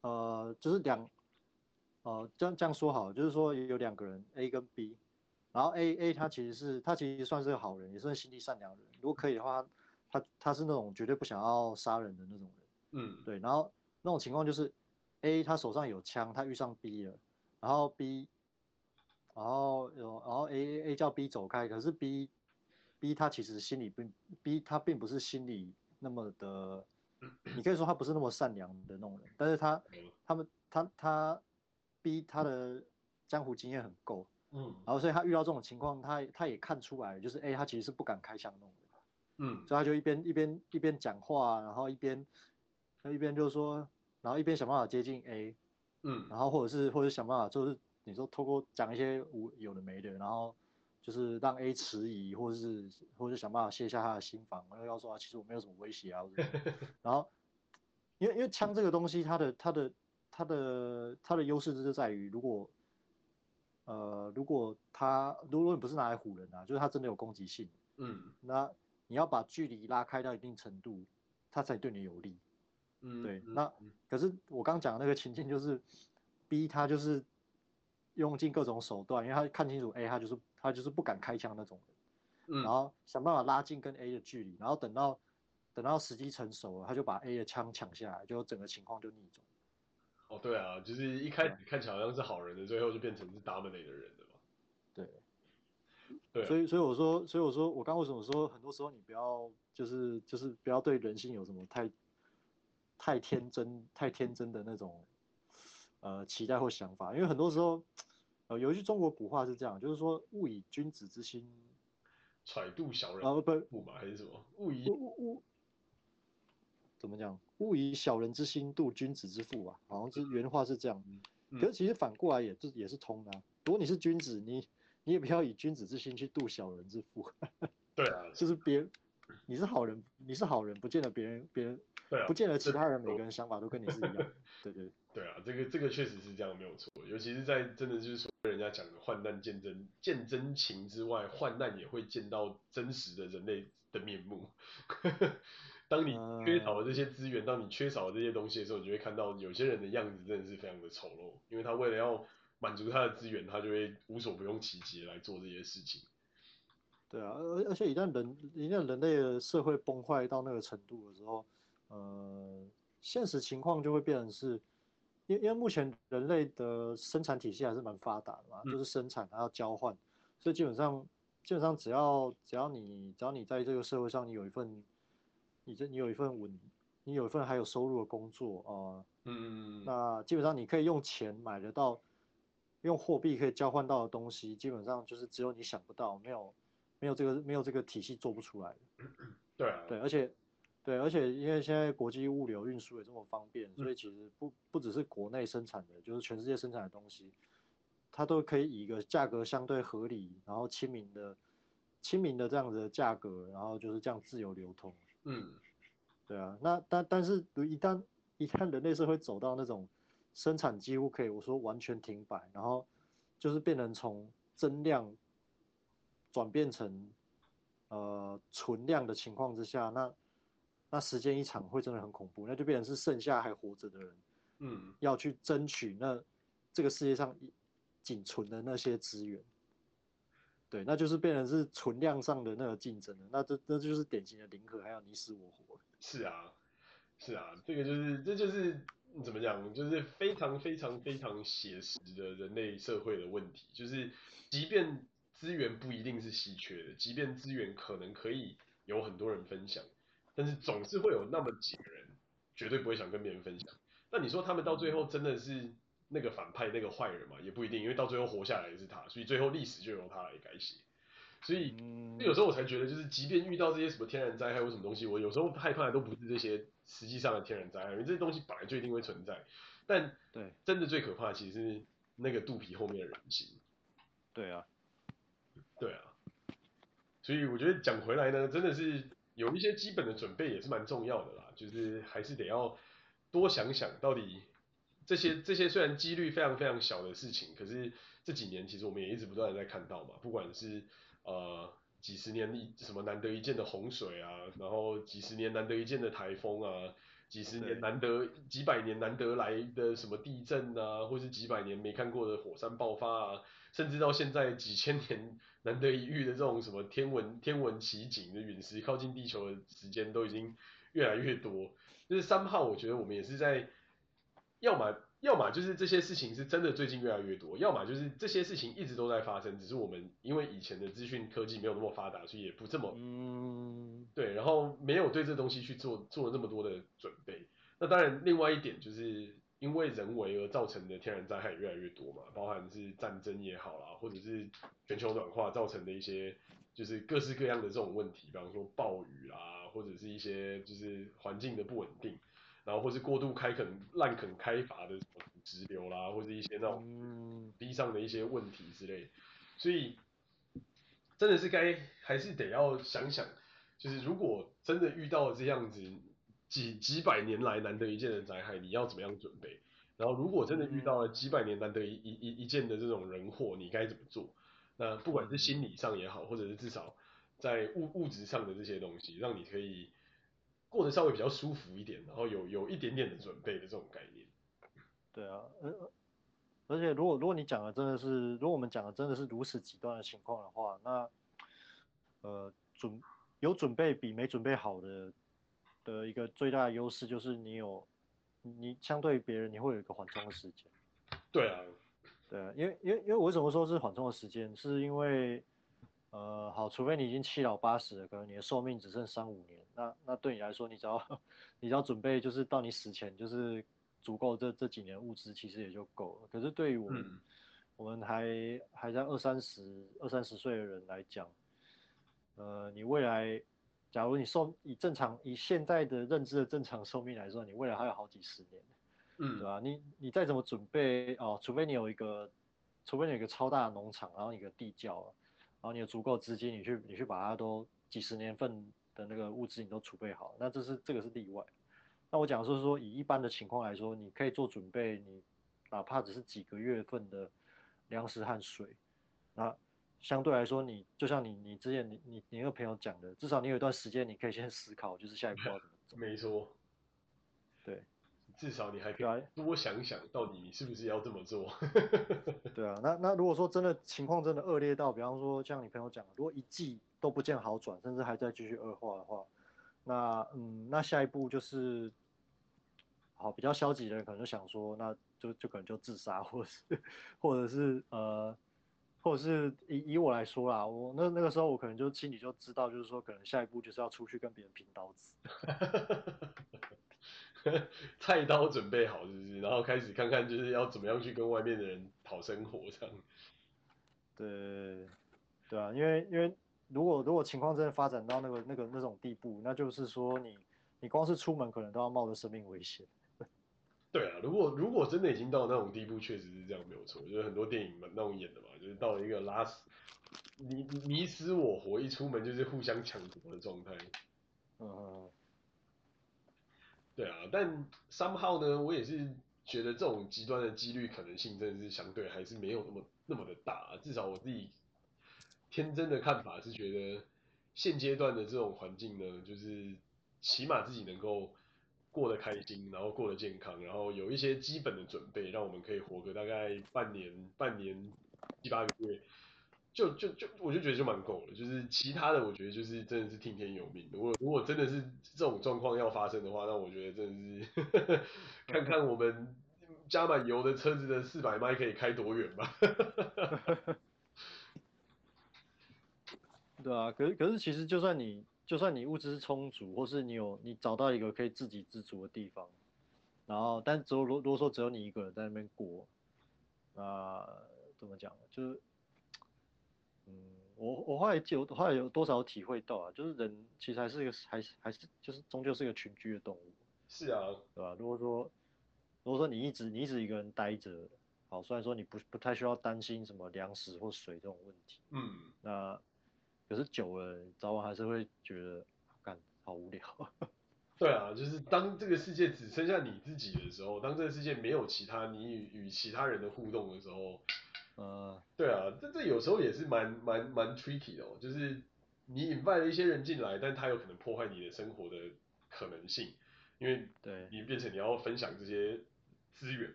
S1: 呃就是两呃这样这样说好，就是说有两个人 A 跟 B，然后 A A 他其实是他其实算是个好人，也算心地善良的人。如果可以的话，他他是那种绝对不想要杀人的那种人。
S2: 嗯，
S1: 对，然后那种情况就是 A 他手上有枪，他遇上 B 了，然后 B，然后有，然后 A A 叫 B 走开，可是 B B 他其实心里并 B 他并不是心里那么的，你可以说他不是那么善良的那种人，但是他他们他他 B 他的江湖经验很够，
S2: 嗯，
S1: 然后所以他遇到这种情况，他他也看出来，就是 A 他其实是不敢开枪那种人，
S2: 嗯，
S1: 所以他就一边一边一边讲话，然后一边。他一边就是说，然后一边想办法接近 A，
S2: 嗯，
S1: 然后或者是或者想办法，就是你说透过讲一些无有的没的，然后就是让 A 迟疑，或者是或者是想办法卸下他的心防，然后要说啊，其实我没有什么威胁啊，然后因为因为枪这个东西，它的它的它的它的优势就是在于，如果呃如果他如果你不是拿来唬人啊，就是他真的有攻击性，
S2: 嗯，
S1: 那你要把距离拉开到一定程度，他才对你有利。
S2: 嗯，
S1: 对，那可是我刚讲的那个情境就是，B 他就是用尽各种手段，因为他看清楚 A，他就是他就是不敢开枪那种人，
S2: 嗯，
S1: 然后想办法拉近跟 A 的距离，然后等到等到时机成熟了，他就把 A 的枪抢下来，就整个情况就逆转。
S2: 哦，对啊，就是一开始看起来好像是好人的，最后就变成是 dominate 的人了嘛。
S1: 对，
S2: 对啊，
S1: 所以所以我说，所以我说我刚为什么说很多时候你不要就是就是不要对人性有什么太。太天真、太天真的那种，呃，期待或想法，因为很多时候，呃，有一句中国古话是这样，就是说“勿以君子之心
S2: 揣度小人”，
S1: 啊不，
S2: 不嘛还是什么？勿以
S1: 勿勿怎么讲？勿以小人之心度君子之腹吧，好像是原话是这样。
S2: 嗯、
S1: 可是其实反过来也是也是通的、啊。如果你是君子，你你也不要以君子之心去度小人之腹。
S2: 对啊，
S1: 就是别你是好人，你是好人，不见得别人别人。
S2: 对啊，
S1: 不见得其他人每个人想法都跟你是一样。对对
S2: 对啊，这个这个确实是这样，没有错。尤其是在真的就是说人家讲的患难见真见真情之外，患难也会见到真实的人类的面目。当你缺少了这些资源，当你缺少了这些东西的时候，你就会看到有些人的样子真的是非常的丑陋，因为他为了要满足他的资源，他就会无所不用其极来做这些事情。
S1: 对啊，而而且一旦人一旦人类的社会崩坏到那个程度的时候，呃，现实情况就会变成是，因为因为目前人类的生产体系还是蛮发达的嘛，嗯、就是生产还要交换，所以基本上基本上只要只要你只要你在这个社会上你有一份，你这你有一份稳，你有一份还有收入的工作啊，呃、嗯，那基本上你可以用钱买得到，用货币可以交换到的东西，基本上就是只有你想不到，没有。没有这个没有这个体系做不出来的，
S2: 对啊，
S1: 对，而且对，而且因为现在国际物流运输也这么方便，所以其实不不只是国内生产的，就是全世界生产的东西，它都可以以一个价格相对合理，然后亲民的亲民的这样子的价格，然后就是这样自由流通。嗯，对啊，那但但是一旦一旦人类社会走到那种生产几乎可以我说完全停摆，然后就是变成从增量。转变成呃存量的情况之下，那那时间一长会真的很恐怖，那就变成是剩下还活着的人，嗯，要去争取那这个世界上仅存的那些资源，对，那就是变成是存量上的那个竞争了，那这那就是典型的零和，还有你死我活。
S2: 是啊，是啊，这个就是这就是怎么讲，就是非常非常非常写实的人类社会的问题，就是即便。资源不一定是稀缺的，即便资源可能可以有很多人分享，但是总是会有那么几个人绝对不会想跟别人分享。那你说他们到最后真的是那个反派那个坏人嘛？也不一定，因为到最后活下来的是他，所以最后历史就由他来改写。所以有时候我才觉得，就是即便遇到这些什么天然灾害或什么东西，我有时候害怕的都不是这些实际上的天然灾害，因为这些东西本来就一定会存在。但对，真的最可怕的其实是那个肚皮后面的人心。
S1: 对啊。
S2: 对啊，所以我觉得讲回来呢，真的是有一些基本的准备也是蛮重要的啦，就是还是得要多想想到底这些这些虽然几率非常非常小的事情，可是这几年其实我们也一直不断的在看到嘛，不管是呃几十年一什么难得一见的洪水啊，然后几十年难得一见的台风啊，几十年难得几百年难得来的什么地震啊，或是几百年没看过的火山爆发啊。甚至到现在几千年难得一遇的这种什么天文天文奇景的陨石靠近地球的时间都已经越来越多，就是三号，我觉得我们也是在，要么要么就是这些事情是真的最近越来越多，要么就是这些事情一直都在发生，只是我们因为以前的资讯科技没有那么发达，所以也不这么，嗯，对，然后没有对这东西去做做了那么多的准备。那当然，另外一点就是。因为人为而造成的天然灾害越来越多嘛，包含是战争也好啦，或者是全球暖化造成的一些就是各式各样的这种问题，比方说暴雨啊，或者是一些就是环境的不稳定，然后或是过度开垦、滥垦开发的直流啦，或者一些那种地上的一些问题之类，所以真的是该还是得要想想，就是如果真的遇到这样子。几几百年来难得一见的灾害，你要怎么样准备？然后如果真的遇到了几百年难得一一一一见的这种人祸，你该怎么做？那不管是心理上也好，或者是至少在物物质上的这些东西，让你可以过得稍微比较舒服一点，然后有有一点点的准备的这种概念。
S1: 对啊，而而且如果如果你讲的真的是，如果我们讲的真的是如此极端的情况的话，那呃准有准备比没准备好的。的一个最大的优势就是你有，你相对于别人你会有一个缓冲的时间。
S2: 对啊，
S1: 对啊，因为因为因为我为什么说是缓冲的时间，是因为，呃，好，除非你已经七老八十了，可能你的寿命只剩三五年，那那对你来说，你只要你只要准备就是到你死前就是足够这这几年物资，其实也就够了。可是对于我们、嗯、我们还还在二三十二三十岁的人来讲，呃，你未来。假如你寿以正常以现在的认知的正常寿命来说，你未来还有好几十年，嗯，对吧？你你再怎么准备哦，除非你有一个，除非你有一个超大的农场，然后你有个地窖，然后你有足够资金，你去你去把它都几十年份的那个物资你都储备好，那这是这个是例外。那我讲说是说，以一般的情况来说，你可以做准备，你哪怕只是几个月份的粮食和水，那。相对来说，你就像你你之前你你你那个朋友讲的，至少你有一段时间你可以先思考，就是下一步要怎么走。
S2: 没错。
S1: 对。
S2: 至少你还可以多想想，到底你是不是要这么做？
S1: 对啊，那那如果说真的情况真的恶劣到，比方说像你朋友讲，如果一季都不见好转，甚至还在继续恶化的话，那嗯，那下一步就是，好，比较消极的人可能就想说，那就就可能就自杀，或者是或者是呃，或者是以以我来说啦，我那那个时候我可能就心里就知道，就是说可能下一步就是要出去跟别人拼刀子。
S2: 菜刀准备好是不是？然后开始看看就是要怎么样去跟外面的人讨生活这样。
S1: 对，对啊，因为因为如果如果情况真的发展到那个那个那种地步，那就是说你你光是出门可能都要冒着生命危险。
S2: 对啊，如果如果真的已经到那种地步，确实是这样没有错。就是很多电影嘛那种演的嘛，就是到了一个拉死你你死我活，一出门就是互相抢夺的状态。
S1: 嗯。
S2: 对啊，但 somehow 呢，我也是觉得这种极端的几率可能性真的是相对还是没有那么那么的大。至少我自己天真的看法是觉得，现阶段的这种环境呢，就是起码自己能够过得开心，然后过得健康，然后有一些基本的准备，让我们可以活个大概半年、半年七八个月。就就就，我就觉得就蛮够了。就是其他的，我觉得就是真的是听天由命。如果如果真的是这种状况要发生的话，那我觉得真的是 看看我们加满油的车子的四百迈可以开多远吧。
S1: 对啊，可是可是其实就算你就算你物资充足，或是你有你找到一个可以自给自足的地方，然后但只有如如果说只有你一个人在那边过，啊，怎么讲？就是。嗯，我我后来就后来有多少体会到啊，就是人其实还是一个还是还是就是终究是一个群居的动物。
S2: 是啊，
S1: 对吧？如果说如果说你一直你一直一个人待着，好，虽然说你不不太需要担心什么粮食或水这种问题，
S2: 嗯，
S1: 那可是久了，早晚还是会觉得干好无聊。
S2: 对啊，就是当这个世界只剩下你自己的时候，当这个世界没有其他你与与其他人的互动的时候。
S1: 呃，
S2: 对啊，这这有时候也是蛮蛮蛮 tricky 的哦，就是你引发了一些人进来，但他有可能破坏你的生活的可能性，因为对你变成你要分享这些资源，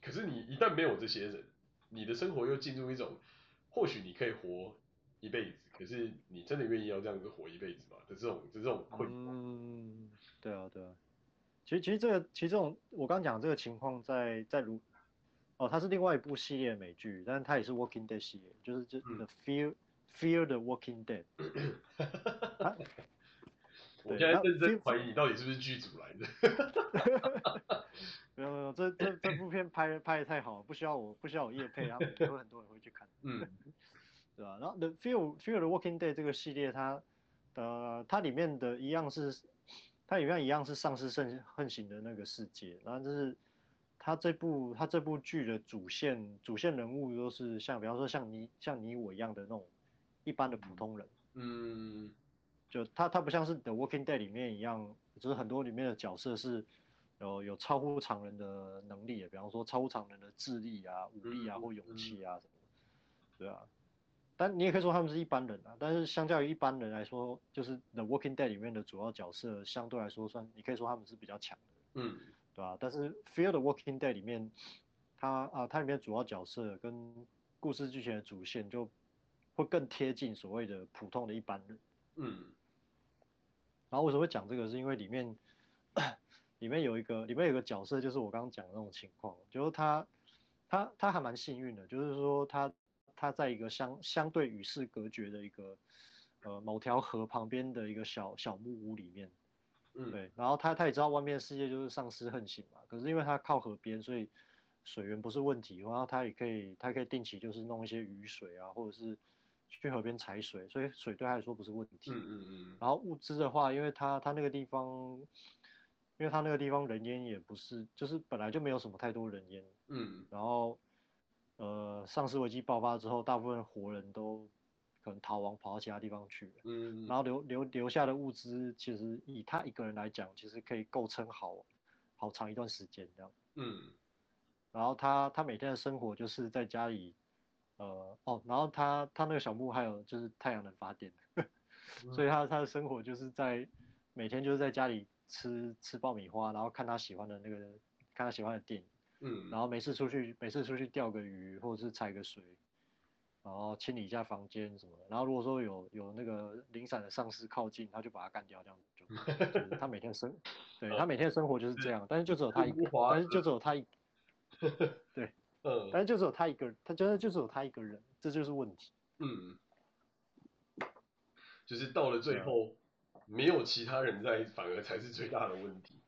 S2: 可是你一旦没有这些人，你的生活又进入一种，或许你可以活一辈子，可是你真的愿意要这样子活一辈子吗？的这种的这种困惑。
S1: 嗯，对啊，对啊，其实其实这个其实这种我刚讲这个情况在在如。哦，它是另外一部系列美剧，但是它也是 Walking Dead 系列，就是就 The Fear、嗯、Fear the Walking Dead。啊、
S2: 我现在认真怀疑你到底是不是剧组来的。
S1: 没有没有，这这这部片拍拍的太好了，不需要我不需要我夜配，然后有很多人会去看。
S2: 嗯，
S1: 对吧？然后 The Fear Fear the Walking Dead 这个系列它，它呃它里面的一样是，它里面一样是丧尸盛横行的那个世界，然后就是。它这部它这部剧的主线主线人物都是像比方说像你像你我一样的那种一般的普通人，
S2: 嗯，
S1: 就他他不像是 The Walking Dead 里面一样，就是很多里面的角色是有有超乎常人的能力，比方说超乎常人的智力啊、武力啊或勇气啊什么，对啊，但你也可以说他们是一般人啊，但是相较于一般人来说，就是 The Walking Dead 里面的主要角色相对来说算你可以说他们是比较强的，
S2: 嗯。
S1: 对吧？但是《Fear the Walking Dead》里面，它啊，它里面主要角色跟故事剧情的主线就会更贴近所谓的普通的一般人。
S2: 嗯。
S1: 然后为什么会讲这个？是因为里面里面有一个里面有个角色，就是我刚刚讲的那种情况，就是他他他还蛮幸运的，就是说他他在一个相相对与世隔绝的一个呃某条河旁边的一个小小木屋里面。
S2: 嗯，
S1: 对，然后他他也知道外面的世界就是丧尸横行嘛，可是因为他靠河边，所以水源不是问题，然后他也可以他可以定期就是弄一些雨水啊，或者是去河边采水，所以水对他来说不是问题。
S2: 嗯嗯嗯。
S1: 然后物资的话，因为他他那个地方，因为他那个地方人烟也不是，就是本来就没有什么太多人烟。
S2: 嗯。
S1: 然后，呃，丧尸危机爆发之后，大部分活人都。可能逃亡跑到其他地方去，
S2: 嗯，
S1: 然后留留留下的物资，其实以他一个人来讲，其实可以够撑好好长一段时间这样，
S2: 嗯，
S1: 然后他他每天的生活就是在家里，呃哦，然后他他那个小木还有就是太阳能发电，嗯、所以他他的生活就是在每天就是在家里吃吃爆米花，然后看他喜欢的那个，看他喜欢的电影，
S2: 嗯，
S1: 然后每次出去，每次出去钓个鱼或者是踩个水，然后清理一下房间什么的。然后如果说有有那个零散的丧尸靠近，他就把它干掉，这样就，就是他每天生，对他每天的生活就是这样，但是就只有他一个，但是就只有他一，对，
S2: 嗯，
S1: 但是就只有他一个，他真的就只有他一个人，这就是问题，
S2: 嗯，就是到了最后。没有其他人在，反而才是最大的问题。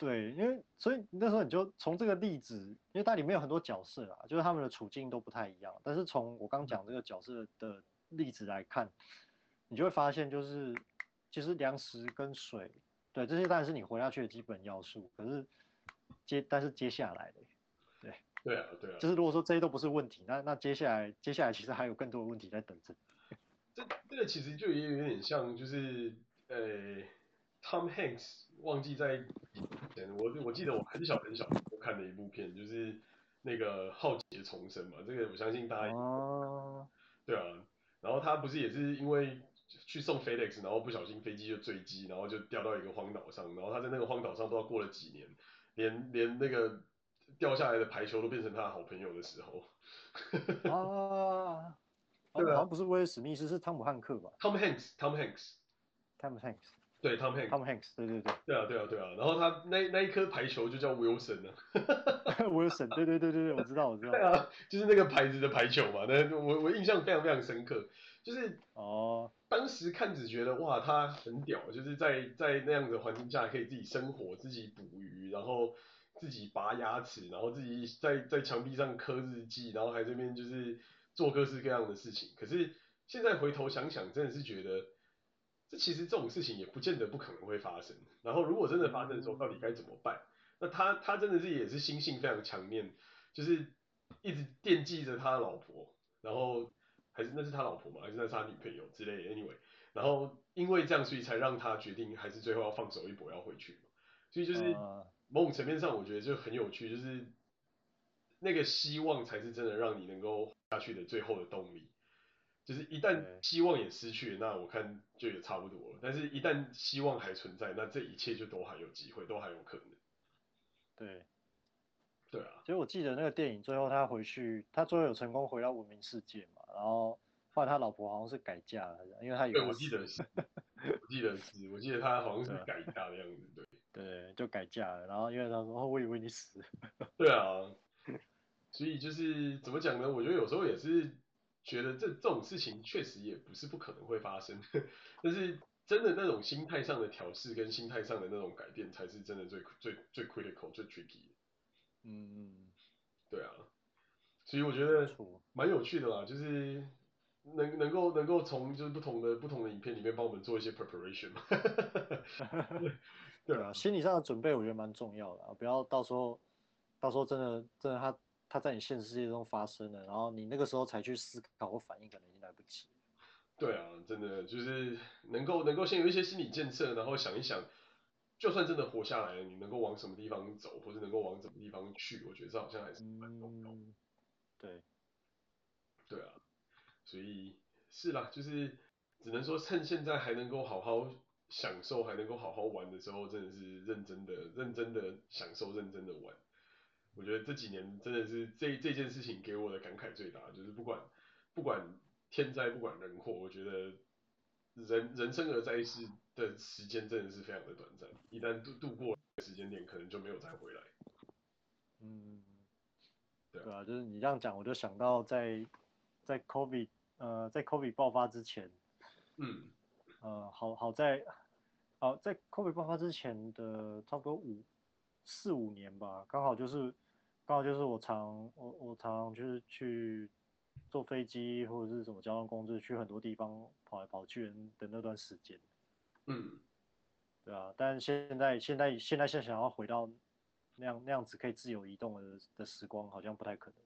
S1: 对，因为所以那时候你就从这个例子，因为它里面有很多角色啊，就是他们的处境都不太一样。但是从我刚讲这个角色的例子来看，你就会发现，就是其实粮食跟水，对，这些当然是你活下去的基本要素。可是接，但是接下来的，对，
S2: 对啊，对啊，
S1: 就是如果说这些都不是问题，那那接下来接下来其实还有更多的问题在等着。
S2: 这这个其实就也有点像，就是呃，Tom Hanks 忘记在以前，我我记得我很小很小我看的一部片，就是那个浩劫重生嘛，这个我相信大家哦，对啊，然后他不是也是因为去送 FedEx，然后不小心飞机就坠机，然后就掉到一个荒岛上，然后他在那个荒岛上不知道过了几年，连连那个掉下来的排球都变成他的好朋友的时候，
S1: 啊。对啊，好像不是威尔史密斯，是汤姆汉克吧
S2: ？Tom Hanks，Tom Hanks，Tom
S1: Hanks，
S2: 对，Tom Hanks，Tom
S1: Hanks，对对对，
S2: 对啊对啊对啊，然后他那那一颗排球就叫 Wilson 呢，
S1: Wilson，对对对对对，我知道我知道，
S2: 对啊，就是那个牌子的排球嘛，那我我印象非常非常深刻，就是哦，当时看只觉得哇，他很屌，就是在在那样的环境下可以自己生活，自己捕鱼，然后自己拔牙齿，然后自己在在墙壁上刻日记，然后还这边就是。做各式各样的事情，可是现在回头想想，真的是觉得，这其实这种事情也不见得不可能会发生。然后如果真的发生的时候，到底该怎么办？那他他真的是也是心性非常强面，就是一直惦记着他的老婆，然后还是那是他老婆嘛？还是那是他女朋友之类的？Anyway，然后因为这样，所以才让他决定还是最后要放手一搏要回去。所以就是某种层面上，我觉得就很有趣，就是。那个希望才是真的让你能够下去的最后的动力，就是一旦希望也失去，那我看就也差不多了。但是，一旦希望还存在，那这一切就都还有机会，都还有可能。
S1: 对，
S2: 对啊。
S1: 其实我记得那个电影最后他回去，他最后有成功回到文明世界嘛，然后后来他老婆好像是改嫁了，因为他有。
S2: 对，我记得是，我记得是，我记得他好像是改嫁的样子，对。
S1: 对，就改嫁了，然后因为他说，哦，我以为你死了。
S2: 对啊。所以就是怎么讲呢？我觉得有时候也是觉得这这种事情确实也不是不可能会发生，但是真的那种心态上的调试跟心态上的那种改变，才是真的最最最 critical 最 tricky 的。
S1: 嗯嗯，
S2: 对啊。所以我觉得蛮有趣的啦，就是能能够能够从就是不同的不同的影片里面帮我们做一些 preparation 嘛。
S1: 对啊，心理上的准备我觉得蛮重要的，不要到时候到时候真的真的他。它在你现实世界中发生了，然后你那个时候才去思考或反应，可能已经来不及。
S2: 对啊，真的就是能够能够先有一些心理建设，然后想一想，就算真的活下来了，你能够往什么地方走，或者能够往什么地方去，我觉得这好像还是蛮重要
S1: 对，
S2: 对啊，所以是啦，就是只能说趁现在还能够好好享受，还能够好好玩的时候，真的是认真的、认真的享受、认真的玩。我觉得这几年真的是这这件事情给我的感慨最大，就是不管不管天灾不管人祸，我觉得人人生而在世的时间真的是非常的短暂，一旦度度过时间点，可能就没有再回来。
S1: 嗯，对啊，就是你这样讲，我就想到在在 COVID 呃在 COVID 爆发之前，
S2: 嗯，
S1: 呃好好在好在 COVID 爆发之前的差不多五。四五年吧，刚好就是，刚好就是我常我我常就是去坐飞机或者是什么交通工具去很多地方跑来跑去的那段时间。
S2: 嗯，
S1: 对啊，但现在现在现在现在想要回到那样那样子可以自由移动的的时光，好像不太可能。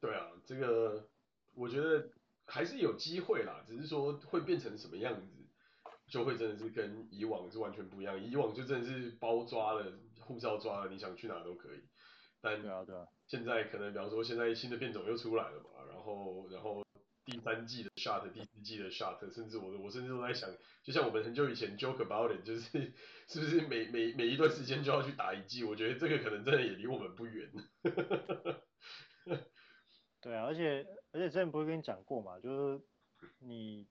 S2: 对啊，这个我觉得还是有机会啦，只是说会变成什么样子，就会真的是跟以往是完全不一样。以往就真的是包抓了。护照抓了，你想去哪都可以。但对啊，对啊。现在可能，比方说，现在新的变种又出来了嘛，然后，然后第三季的 shot，第四季的 shot，甚至我我甚至都在想，就像我们很久以前 joke about it，就是是不是每每每一段时间就要去打一剂？我觉得这个可能真的也离我们不远。
S1: 对啊，而且而且之前不是跟你讲过嘛，就是你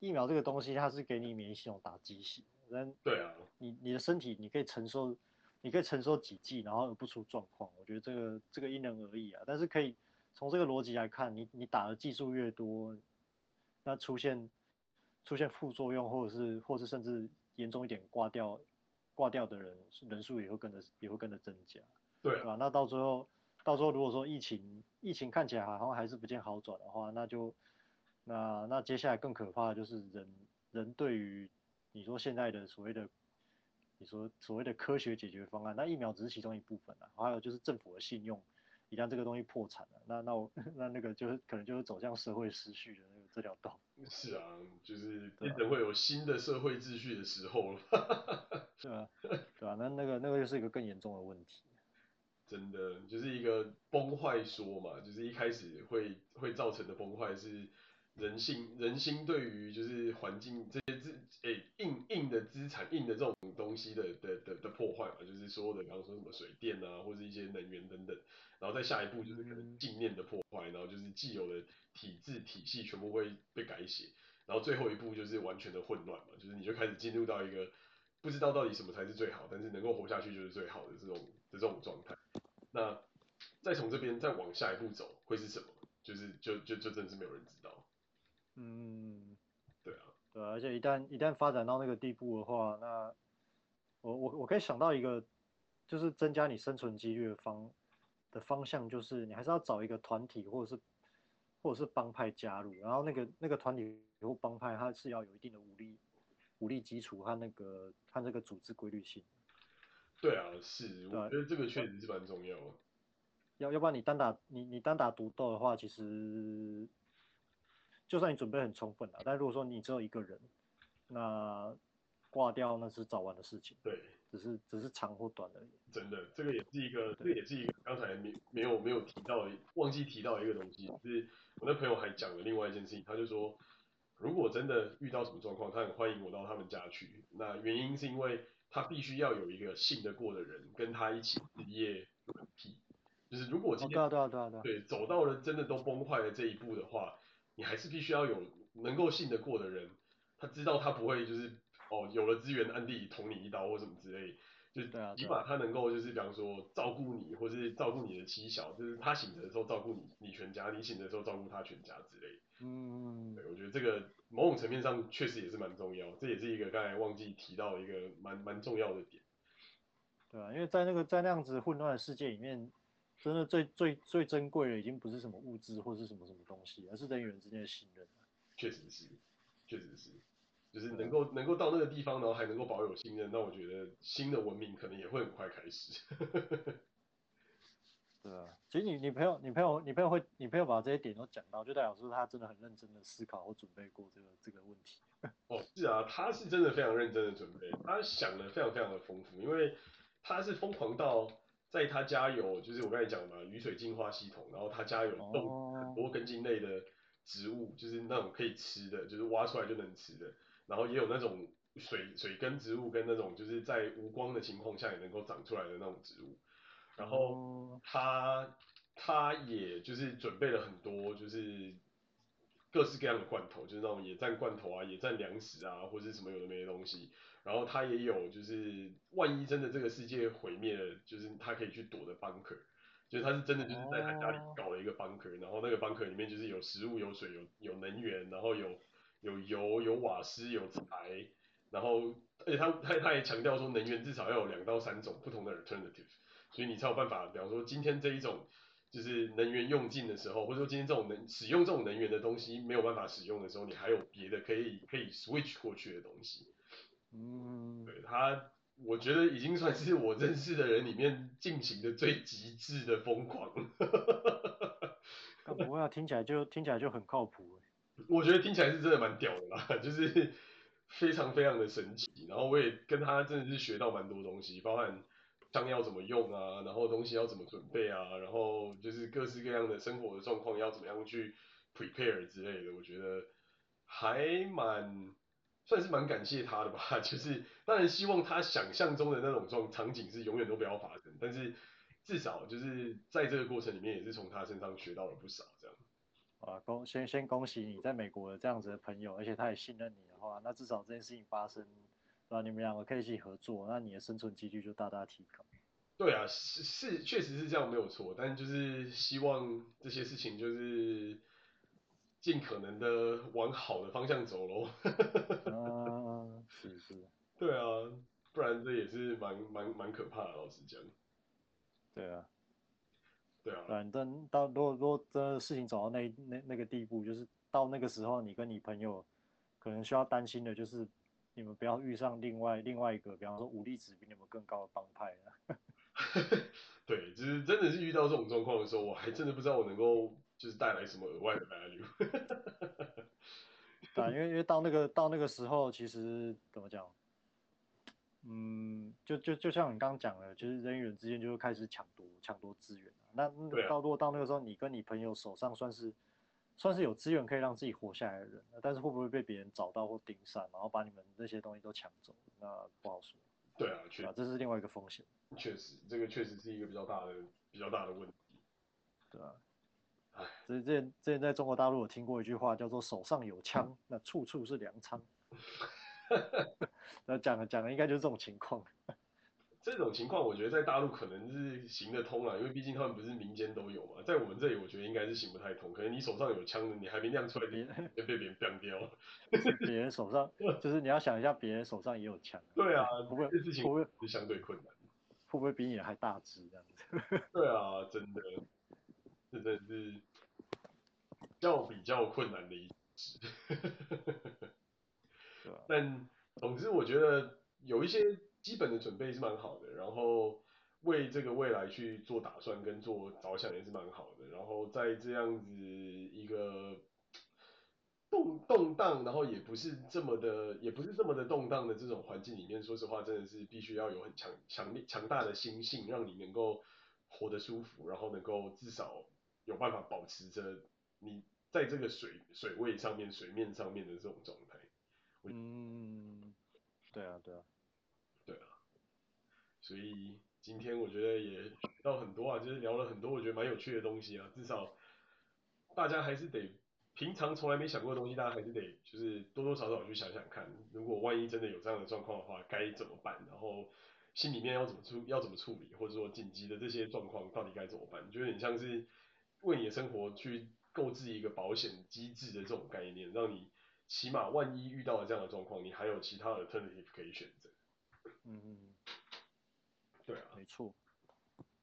S1: 疫苗这个东西，它是给你免疫系统打鸡血，但
S2: 对啊，
S1: 你你的身体你可以承受，你可以承受几季，然后而不出状况，我觉得这个这个因人而异啊，但是可以。从这个逻辑来看，你你打的剂数越多，那出现出现副作用，或者是或者是甚至严重一点挂掉挂掉的人人数也会跟着也会跟着增加，
S2: 对，
S1: 对吧？那到最后到最后如果说疫情疫情看起来好像还是不见好转的话，那就那那接下来更可怕的就是人人对于你说现在的所谓的你说所谓的科学解决方案，那疫苗只是其中一部分啊，还有就是政府的信用。一旦这个东西破产了，那那我 那那个就是可能就是走向社会失序的那个这条道。
S2: 是啊，就是一定会有新的社会秩序的时候了。
S1: 对啊，对啊，那那个那个就是一个更严重的问题。
S2: 真的就是一个崩坏说嘛，就是一开始会会造成的崩坏是人性人心对于就是环境这些资诶硬硬的资产硬的这种东西的的的的破坏嘛，就是所有的比方说什么水电啊或者一些能源等等。然后再下一步就是可能信念的破坏，然后就是既有的体制体系全部会被改写，然后最后一步就是完全的混乱嘛，就是你就开始进入到一个不知道到底什么才是最好，但是能够活下去就是最好的这种的这种状态。那再从这边再往下一步走会是什么？就是就就就真的是没有人知道。
S1: 嗯，
S2: 对啊，
S1: 对啊，而且一旦一旦发展到那个地步的话，那我我我可以想到一个，就是增加你生存几率的方。的方向就是你还是要找一个团体或者是或者是帮派加入，然后那个那个团体或帮派它是要有一定的武力武力基础和那个和这个组织规律性。
S2: 对啊，是，我觉得这个确实是蛮重要的。
S1: 要要不然你单打你你单打独斗的话，其实就算你准备很充分了，但如果说你只有一个人，那挂掉那是早晚的事情。
S2: 对。
S1: 只是只是长或短而已。
S2: 真的，这个也是一个，这个也是一个刚才没没有没有提到，忘记提到一个东西，就是我那朋友还讲了另外一件事情，他就说，如果真的遇到什么状况，他很欢迎我到他们家去。那原因是因为他必须要有一个信得过的人跟他一起日夜轮替，就是如果今天
S1: 对啊对啊对啊对，
S2: 对走到了真的都崩坏了这一步的话，你还是必须要有能够信得过的人，他知道他不会就是。哦，有了资源，暗地捅你一刀或什么之类，就起码他能够就是比方说照顾你，或是照顾你的妻小，就是他醒着的时候照顾你，你全家；你醒着的时候照顾他全家之类。
S1: 嗯，
S2: 对，我觉得这个某种层面上确实也是蛮重要，这也是一个刚才忘记提到一个蛮蛮重要的点。
S1: 对啊，因为在那个在那样子混乱的世界里面，真的最最最珍贵的已经不是什么物质或是什么什么东西，而是人与人之间的信任。
S2: 确实是，确实是。就是能够能够到那个地方，然后还能够保有信任，那我觉得新的文明可能也会很快开始。
S1: 对啊，其实你你朋友你朋友你朋友会你朋友把这些点都讲到，就代表说他真的很认真的思考或准备过这个这个问题。
S2: 哦，是啊，他是真的非常认真的准备，他想的非常非常的丰富，因为他是疯狂到在他家有就是我刚才讲嘛，雨水净化系统，然后他家有种很多根茎类的植物，就是那种可以吃的，就是挖出来就能吃的。然后也有那种水水根植物跟那种就是在无光的情况下也能够长出来的那种植物，然后他他也就是准备了很多就是各式各样的罐头，就是那种野战罐头啊、野战粮食啊，或者是什么有的没的东西。然后他也有就是万一真的这个世界毁灭了，就是他可以去躲的 bunker，就是他是真的就是在他家里搞了一个 bunker，然后那个 bunker 里面就是有食物、有水、有有能源，然后有。有油、有瓦斯、有柴，然后而且他他他也强调说，能源至少要有两到三种不同的 alternative，所以你才有办法，比方说今天这一种就是能源用尽的时候，或者说今天这种能使用这种能源的东西没有办法使用的时候，你还有别的可以可以 switch 过去的东西。
S1: 嗯，
S2: 对他，我觉得已经算是我认识的人里面进行的最极致的疯狂。
S1: 不过听起来就听起来就很靠谱。
S2: 我觉得听起来是真的蛮屌的啦，就是非常非常的神奇。然后我也跟他真的是学到蛮多东西，包含枪要怎么用啊，然后东西要怎么准备啊，然后就是各式各样的生活的状况要怎么样去 prepare 之类的，我觉得还蛮算是蛮感谢他的吧。就是当然希望他想象中的那种状场景是永远都不要发生，但是至少就是在这个过程里面也是从他身上学到了不少这样。
S1: 啊，恭先先恭喜你在美国的这样子的朋友，而且他也信任你的话，那至少这件事情发生，啊，你们两个可以一起合作，那你的生存几率就大大提高。
S2: 对啊，是是确实是这样没有错，但就是希望这些事情就是尽可能的往好的方向走喽。
S1: 啊，是是。
S2: 对啊，不然这也是蛮蛮蛮可怕的，老实讲。
S1: 对啊。
S2: 对啊，
S1: 反正到如果如果这事情走到那那那个地步，就是到那个时候，你跟你朋友可能需要担心的就是，你们不要遇上另外另外一个，比方说武力值比你们更高的帮派啊。
S2: 对，就是真的是遇到这种状况的时候，我还真的不知道我能够就是带来什么额外的 value。
S1: 对，因为因为到那个到那个时候，其实怎么讲？嗯，就就就像你刚刚讲的，就是人与人之间就会开始抢夺抢夺资源。那到如果到那个时候，你跟你朋友手上算是算是有资源可以让自己活下来的人，但是会不会被别人找到或盯上，然后把你们那些东西都抢走？那不好说。
S2: 对啊，确实，
S1: 这是另外一个风险。
S2: 确实，这个确实是一个比较大的比较大的问题。
S1: 对啊。之前之前在中国大陆有听过一句话，叫做“手上有枪，那处处是粮仓 ”。那讲的讲的应该就是这种情况。
S2: 这种情况，我觉得在大陆可能是行得通了，因为毕竟他们不是民间都有嘛。在我们这里，我觉得应该是行不太通。可能你手上有枪的，你还没亮出来，你就被别人 干掉了。
S1: 别人手上，就是你要想一下，别人手上也有枪。
S2: 对啊，
S1: 不会？
S2: 这事情会不会是相对困难？
S1: 会不会比你还大只这样子？
S2: 对啊，真的，这真的是较比较困难的一事。
S1: 对啊。
S2: 但总之，我觉得有一些。基本的准备是蛮好的，然后为这个未来去做打算跟做着想也是蛮好的，然后在这样子一个动动荡，然后也不是这么的，也不是这么的动荡的这种环境里面，说实话，真的是必须要有很强强烈强大的心性，让你能够活得舒服，然后能够至少有办法保持着你在这个水水位上面、水面上面的这种状态。
S1: 嗯，对啊，对啊。
S2: 对啊所以今天我觉得也学到很多啊，就是聊了很多我觉得蛮有趣的东西啊。至少大家还是得平常从来没想过的东西，大家还是得就是多多少少去想想看，如果万一真的有这样的状况的话，该怎么办？然后心里面要怎么处要怎么处理，或者说紧急的这些状况到底该怎么办？就有点像是为你的生活去购置一个保险机制的这种概念，让你起码万一遇到了这样的状况，你还有其他的 alternative 可以选择。
S1: 嗯嗯。
S2: 对啊，
S1: 没错。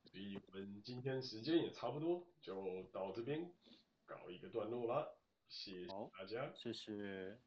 S2: 所以我们今天时间也差不多，就到这边搞一个段落啦。谢谢大家，
S1: 谢谢。